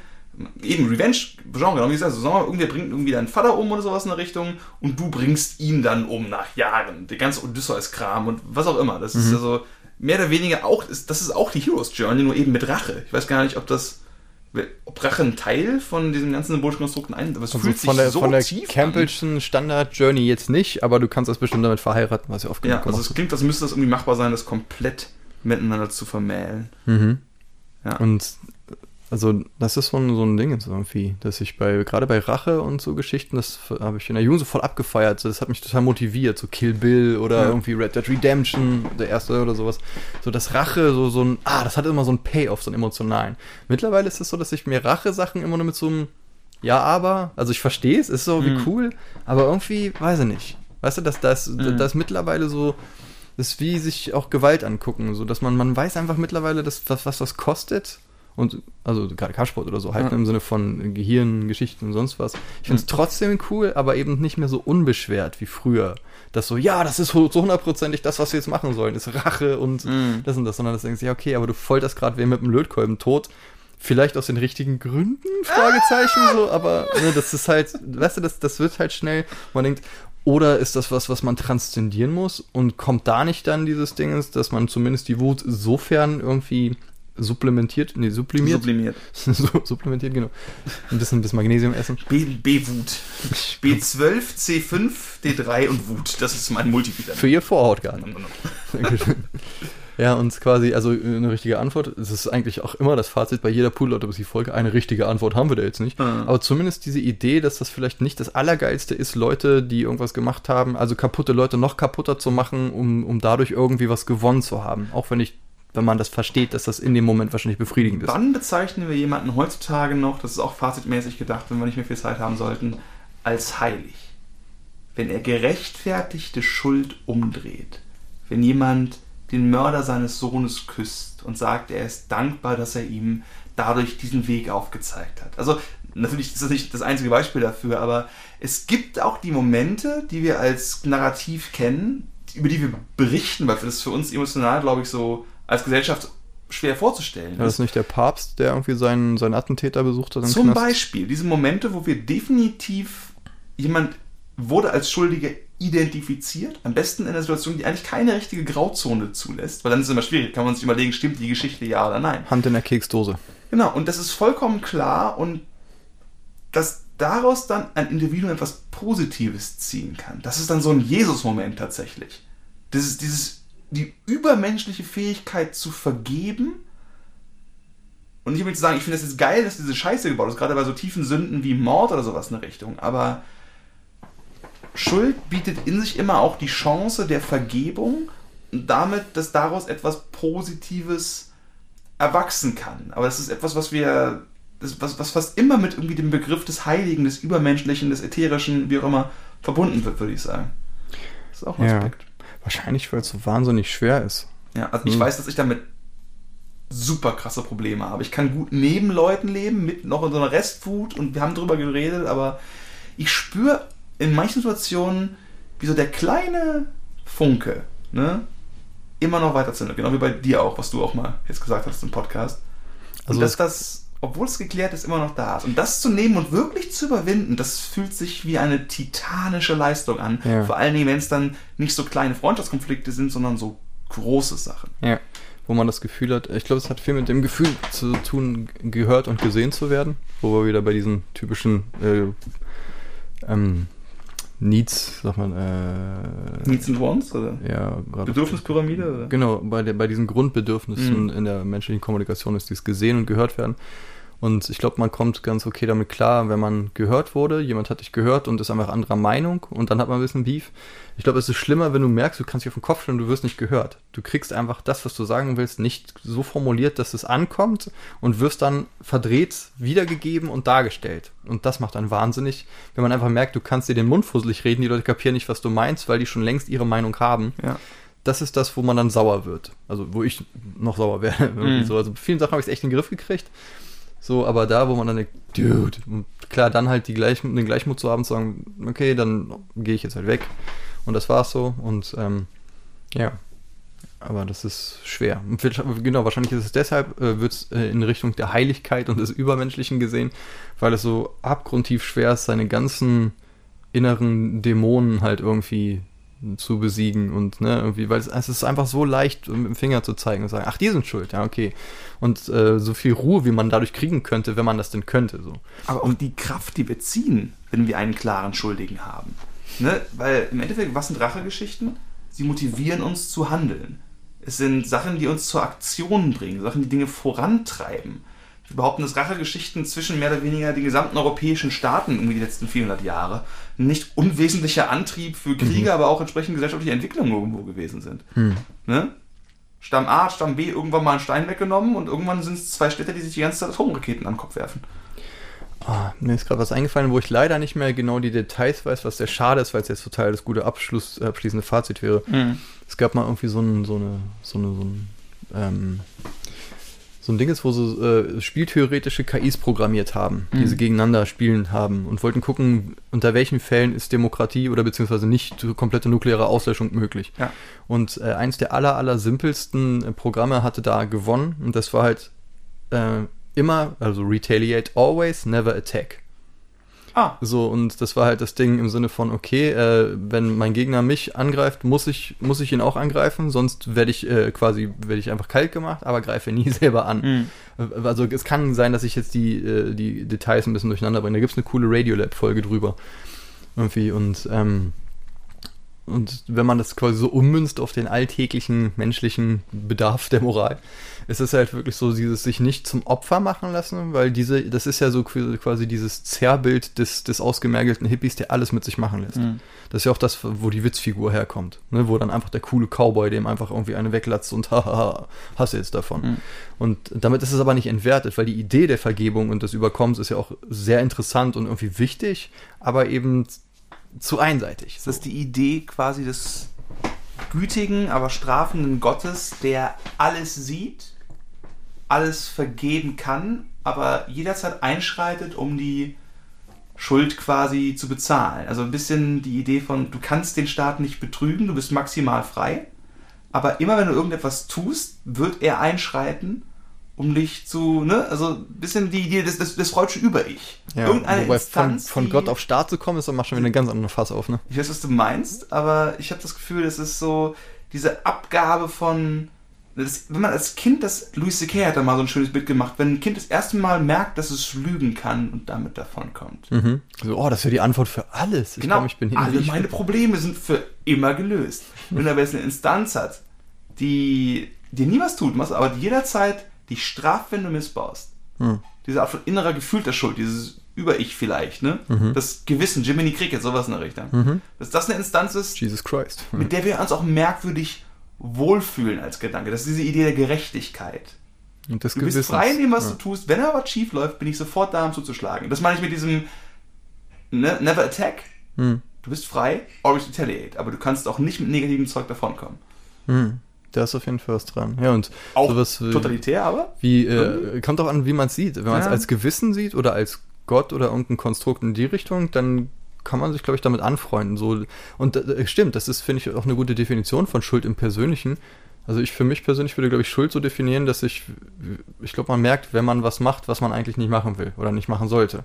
eben Revenge-Genre, genau wie gesagt, so, sagen wir mal, irgendwer bringt irgendwie deinen Vater um oder sowas in der Richtung und du bringst ihn dann um nach Jahren. Der ganze Odysseus-Kram und was auch immer. Das ist also mehr oder weniger auch, das ist auch die Heroes Journey, nur eben mit Rache. Ich weiß gar nicht, ob das, ob Rache ein Teil von diesen ganzen symbolischen Konstrukten ein, aber es also fühlt von sich der, so von der tief an. Campbellschen Standard Journey jetzt nicht, aber du kannst das bestimmt damit verheiraten, was ja oft Ja, genug also gemacht es klingt, als müsste das irgendwie machbar sein, das komplett miteinander zu vermählen. Mhm. Ja. Und also das ist so ein, so ein Ding jetzt irgendwie, dass ich bei, gerade bei Rache und so Geschichten, das habe ich in der Jugend so voll abgefeiert. So, Das hat mich total motiviert. So Kill Bill oder Ja. irgendwie Red Dead Redemption, der erste oder sowas. So das Rache, so, so ein, ah, das hat immer so ein Payoff, so einen emotionalen. Mittlerweile ist es so, dass ich mir Rache-Sachen immer nur mit so einem, ja, aber, also ich verstehe es, ist so wie Mhm. cool, aber irgendwie, weiß ich nicht. Weißt du, dass das, Mhm. das mittlerweile so, das ist wie sich auch Gewalt angucken, so dass man, man weiß einfach mittlerweile, dass, was, was das kostet. Und also gerade Kampfsport oder so, halt Ja. im Sinne von Gehirn, Geschichten und sonst was. Ich finde es trotzdem cool, aber eben nicht mehr so unbeschwert wie früher. Dass so, ja, das ist so hundertprozentig das, was wir jetzt machen sollen, ist Rache und Mhm. das und das, sondern das denkst du, ja, okay, aber du folterst gerade wen mit einem Lötkolben tot. Vielleicht aus den richtigen Gründen, [LAUGHS] Fragezeichen, so, aber ne, das ist halt, weißt du, das, das wird halt schnell, man denkt, oder ist das was, was man transzendieren muss und kommt da nicht dann dieses Ding, dass man zumindest die Wut sofern irgendwie supplementiert, nee, sublimiert, Sublimiert. [LAUGHS] Su- supplementiert, genau. Ein bisschen, bisschen Magnesium essen. B, B-Wut. B12, C5, D3 und Wut. Das ist mein Multivitamin. Für ihr Vorhautgarten. [LAUGHS] Dankeschön. Ja, und quasi, also eine richtige Antwort, es ist eigentlich auch immer das Fazit bei jeder Pool-Autopsie-Folge, eine richtige Antwort haben wir da jetzt nicht. Mhm. Aber zumindest diese Idee, dass das vielleicht nicht das Allergeilste ist, Leute, die irgendwas gemacht haben, also kaputte Leute noch kaputter zu machen, um, um dadurch irgendwie was gewonnen zu haben. Auch wenn ich, wenn man das versteht, dass das in dem Moment wahrscheinlich befriedigend ist. Wann bezeichnen wir jemanden heutzutage noch, das ist auch fazitmäßig gedacht, wenn wir nicht mehr viel Zeit haben sollten, als heilig? Wenn er gerechtfertigte Schuld umdreht. Wenn jemand den Mörder seines Sohnes küsst und sagt, er ist dankbar, dass er ihm dadurch diesen Weg aufgezeigt hat. Also natürlich ist das nicht das einzige Beispiel dafür, aber es gibt auch die Momente, die wir als Narrativ kennen, über die wir berichten, weil das für uns emotional, glaube ich, so als Gesellschaft schwer vorzustellen War das nicht der Papst, der irgendwie seinen, seinen Attentäter besucht hat? im zum Knast? Beispiel diese Momente, wo wir definitiv jemand wurde als Schuldige identifiziert, am besten in einer Situation, die eigentlich keine richtige Grauzone zulässt, weil dann ist es immer schwierig, kann man sich überlegen, stimmt die Geschichte ja oder nein. Hand in der Keksdose. Genau, und das ist vollkommen klar und dass daraus dann ein Individuum etwas Positives ziehen kann. Das ist dann so ein Jesus-Moment tatsächlich. Das ist dieses, die übermenschliche Fähigkeit zu vergeben. Und ich will nicht sagen, ich finde es jetzt geil, dass diese Scheiße gebaut ist, gerade bei so tiefen Sünden wie Mord oder sowas in der Richtung, aber Schuld bietet in sich immer auch die Chance der Vergebung und damit, dass daraus etwas Positives erwachsen kann. Aber das ist etwas, was wir, das, was, was fast immer mit irgendwie dem Begriff des Heiligen, des Übermenschlichen, des Ätherischen, wie auch immer, verbunden wird, würde ich sagen. Das ist auch ein Ja. Aspekt. Wahrscheinlich, weil es so wahnsinnig schwer ist. Ja, also ich Hm. weiß, dass ich damit super krasse Probleme habe. Ich kann gut neben Leuten leben, mit noch in so einer Restwut und wir haben drüber geredet, aber ich spüre in manchen Situationen, wie so der kleine Funke, ne, immer noch weiter zündet. Genau wie bei dir auch, was du auch mal jetzt gesagt hast im Podcast. Und Also dass das, obwohl es geklärt ist, immer noch da ist. Und das zu nehmen und wirklich zu überwinden, das fühlt sich wie eine titanische Leistung an. Ja. Vor allen Dingen, wenn es dann nicht so kleine Freundschaftskonflikte sind, sondern so große Sachen. Ja. wo man das Gefühl hat, ich glaube, es hat viel mit dem Gefühl zu tun, gehört und gesehen zu werden, wo wir wieder bei diesen typischen äh, ähm, Needs, sag man, äh, Needs and Wants, oder? ja, gerade Bedürfnispyramide, oder? Genau, bei, der, bei diesen Grundbedürfnissen Mhm. in der menschlichen Kommunikation ist dies gesehen und gehört werden. Und ich glaube, man kommt ganz okay damit klar, wenn man gehört wurde, jemand hat dich gehört und ist einfach anderer Meinung und dann hat man ein bisschen Beef. Ich glaube, es ist schlimmer, wenn du merkst, du kannst dich auf den Kopf stellen, du wirst nicht gehört. Du kriegst einfach das, was du sagen willst, nicht so formuliert, dass es ankommt und wirst dann verdreht wiedergegeben und dargestellt. Und das macht dann wahnsinnig, wenn man einfach merkt, du kannst dir den Mund fusselig reden, die Leute kapieren nicht, was du meinst, weil die schon längst ihre Meinung haben Ja. das ist das, wo man dann sauer wird. Also wo ich noch sauer werde. [LAUGHS] Mhm. so. Also bei vielen Sachen habe ich es echt in den Griff gekriegt. So, aber da, wo man dann denkt, Dude, klar, dann halt die Gleich, den Gleichmut zu haben, zu sagen, okay, dann gehe ich jetzt halt weg. Und das war's so. Und ähm, ja, aber das ist schwer. Genau, wahrscheinlich ist es deshalb, äh, wird es äh, in Richtung der Heiligkeit und des Übermenschlichen gesehen, weil es so abgrundtief schwer ist, seine ganzen inneren Dämonen halt irgendwie zu besiegen und ne, irgendwie, weil es, es ist einfach so leicht, mit dem Finger zu zeigen und sagen, ach, die sind schuld, ja, okay. Und äh, so viel Ruhe, wie man dadurch kriegen könnte, wenn man das denn könnte, so. Aber auch die Kraft, die wir ziehen, wenn wir einen klaren Schuldigen haben. Ne? Weil im Endeffekt, was sind Rachegeschichten? Sie motivieren uns zu handeln. Es sind Sachen, die uns zur Aktion bringen, Sachen, die Dinge vorantreiben. Wir behaupten, dass Rachegeschichten zwischen mehr oder weniger den gesamten europäischen Staaten irgendwie die letzten 400 Jahre ein nicht unwesentlicher Antrieb für Kriege, aber auch entsprechend gesellschaftliche Entwicklungen irgendwo gewesen sind. Ne? Stamm A, Stamm B irgendwann mal einen Stein weggenommen und irgendwann sind es zwei Städte, die sich die ganze Zeit Atomraketen an den Kopf werfen. Ah, mir ist gerade was eingefallen, wo ich leider nicht mehr genau die Details weiß, was sehr schade ist, weil es jetzt total das gute Abschluss, abschließende Fazit wäre. Es gab mal irgendwie so ein, so eine, so eine, so ein, ähm, so ein Ding ist, wo so äh, spieltheoretische KIs programmiert haben, die Mhm. sie gegeneinander spielen haben und wollten gucken, unter welchen Fällen ist Demokratie oder beziehungsweise nicht komplette nukleare Auslöschung möglich. Ja. Und äh, eins der aller, aller simpelsten äh, Programme hatte da gewonnen und das war halt äh, immer, also retaliate always, never attack. Ah, So, und das war halt das Ding im Sinne von, okay, äh, wenn mein Gegner mich angreift, muss ich, muss ich ihn auch angreifen, sonst werde ich äh, quasi, werde ich einfach kalt gemacht, aber greife nie [LAUGHS] selber an. Mhm. Äh, Also es kann sein, dass ich jetzt die, äh, die Details ein bisschen durcheinander bringe. Da gibt es eine coole Radiolab-Folge drüber. Irgendwie, und, ähm, und wenn man das quasi so ummünzt auf den alltäglichen menschlichen Bedarf der Moral, ist es halt wirklich so dieses sich nicht zum Opfer machen lassen, weil diese, das ist ja so quasi dieses Zerrbild des, des ausgemergelten Hippies, der alles mit sich machen lässt. Mhm. Das ist ja auch das, wo die Witzfigur herkommt, ne? wo dann einfach der coole Cowboy dem einfach irgendwie eine weglatzt und [LAUGHS] haha, hasse jetzt davon. Mhm. Und damit ist es aber nicht entwertet, weil die Idee der Vergebung und des Überkommens ist ja auch sehr interessant und irgendwie wichtig, aber eben zu einseitig. Das ist die Idee quasi des gütigen, aber strafenden Gottes, der alles sieht, alles vergeben kann, aber jederzeit einschreitet, um die Schuld quasi zu bezahlen. Also ein bisschen die Idee von, du kannst den Staat nicht betrügen, du bist maximal frei, aber immer wenn du irgendetwas tust, wird er einschreiten, um dich zu, ne, also ein bisschen die Idee des, des, des Freudschen Über-Ich. Irgendeine Wobei Instanz, von, von Gott auf Staat zu kommen, ist dann macht schon wieder eine ganz andere Fass auf, ne? ich weiß, was du meinst, aber ich habe das Gefühl, das ist so diese Abgabe von. Das, wenn man als Kind das. Louis C.K. hat da mal so ein schönes Bild gemacht, wenn ein Kind das erste Mal merkt, dass es lügen kann und damit davonkommt. Mhm. So, oh, das ist ja die Antwort für alles. Ich genau, glaube, ich bin hier alle meine Probleme sind für immer gelöst. Wenn aber jetzt eine Instanz hat, die dir nie was tut, aber die jederzeit dich straft, wenn du missbaust. Hm. Diese Art von innerer gefühlter Schuld, dieses Über-Ich vielleicht, ne? Das Gewissen, Jiminy Cricket, sowas in der Richtung. Mhm. Dass das eine Instanz ist, Jesus Christ. mit der wir uns auch merkwürdig wohlfühlen als Gedanke. Das ist diese Idee der Gerechtigkeit. Und des Du bist Gewissens. frei in dem, was ja. du tust. Wenn aber was schief läuft, bin ich sofort da, um zuzuschlagen. Das meine ich mit diesem ne, Never Attack. Hm. Du bist frei, always retaliate. Aber du kannst auch nicht mit negativem Zeug davonkommen. Hm. Da ist auf jeden Fall was dran. Ja, und Auch sowas wie, totalitär, aber wie äh, kommt auch an, wie man es sieht. Wenn man es Ja. als Gewissen sieht oder als Gott oder irgendein Konstrukt in die Richtung, dann kann man sich, glaube ich, damit anfreunden. So, und äh, stimmt, das ist, finde ich, auch eine gute Definition von Schuld im Persönlichen. Also ich für mich persönlich würde, glaube ich, Schuld so definieren, dass ich, ich glaube, man merkt, wenn man was macht, was man eigentlich nicht machen will oder nicht machen sollte.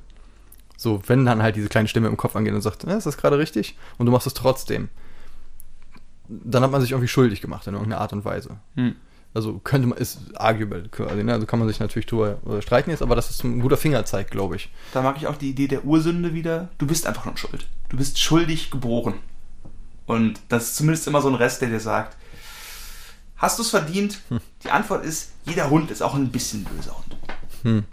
So, wenn dann halt diese kleine Stimme im Kopf angeht und sagt, "Ja, ist das gerade richtig? Und du machst es trotzdem. Dann hat man sich irgendwie schuldig gemacht in irgendeiner Art und Weise. Hm. Also könnte man, ist arguable quasi, ne? Also kann man sich natürlich drüber äh, streiten jetzt, aber das ist ein guter Fingerzeig, glaube ich. Da mag ich auch die Idee der Ursünde wieder. Du bist einfach schon schuld. Du bist schuldig geboren. Und das ist zumindest immer so ein Rest, der dir sagt, hast du es verdient? Hm. Die Antwort ist, jeder Hund ist auch ein bisschen böser Hund. Hm.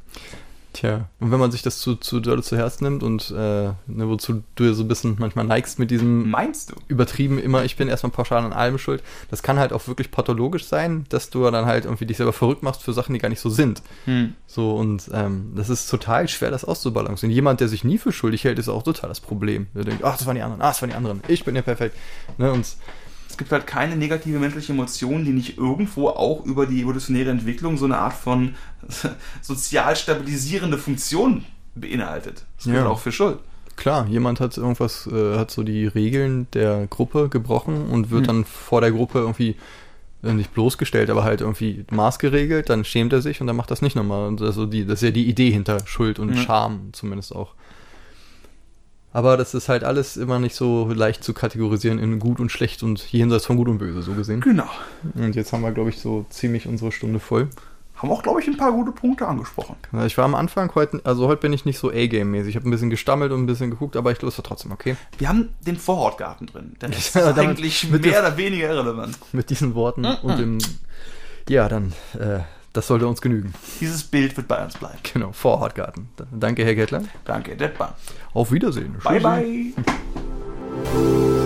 Tja, und wenn man sich das zu, zu doll zu Herzen nimmt und äh, ne, wozu du ja so ein bisschen manchmal neigst mit diesem Meinst du? übertrieben immer, ich bin erstmal pauschal an allem schuld, das kann halt auch wirklich pathologisch sein, dass du dann halt irgendwie dich selber verrückt machst für Sachen, die gar nicht so sind. Hm. So, und ähm, das ist total schwer, das auszubalancieren. Jemand, der sich nie für schuldig hält, ist auch total das Problem. Der denkt, ach, das waren die anderen, ach, das waren die anderen, ich bin ja perfekt. Ne, und Es gibt halt keine negative menschliche Emotion, die nicht irgendwo auch über die evolutionäre Entwicklung so eine Art von [LAUGHS] sozial stabilisierende Funktion beinhaltet. Das gilt Ja. auch für Schuld. klar, jemand hat irgendwas, äh, hat so die Regeln der Gruppe gebrochen und wird Hm. dann vor der Gruppe irgendwie äh, nicht bloßgestellt, aber halt irgendwie maßgeregelt, dann schämt er sich und dann macht das nicht nochmal. Und also die, das ist ja die Idee hinter Schuld und Ja. Scham zumindest auch. Aber das ist halt alles immer nicht so leicht zu kategorisieren in gut und schlecht und jenseits von gut und böse, so gesehen. Genau. Und jetzt haben wir, glaube ich, so ziemlich unsere Stunde voll. Haben auch, glaube ich, ein paar gute Punkte angesprochen. Ich war am Anfang heute, also heute bin ich nicht so A-Game-mäßig. Ich habe ein bisschen gestammelt und ein bisschen geguckt, aber ich glaube, es war trotzdem okay. Wir haben den Vorortgarten drin. Der Rest [LAUGHS] Ja, ist eigentlich mehr oder weniger irrelevant. Mit diesen Worten Mhm. und dem. Ja, dann, äh, das sollte uns genügen. Dieses Bild wird bei uns bleiben. Genau, vor Hortgarten. Danke, Herr Gettler. Danke, Detbar. Auf Wiedersehen. Tschüssi. Bye, bye.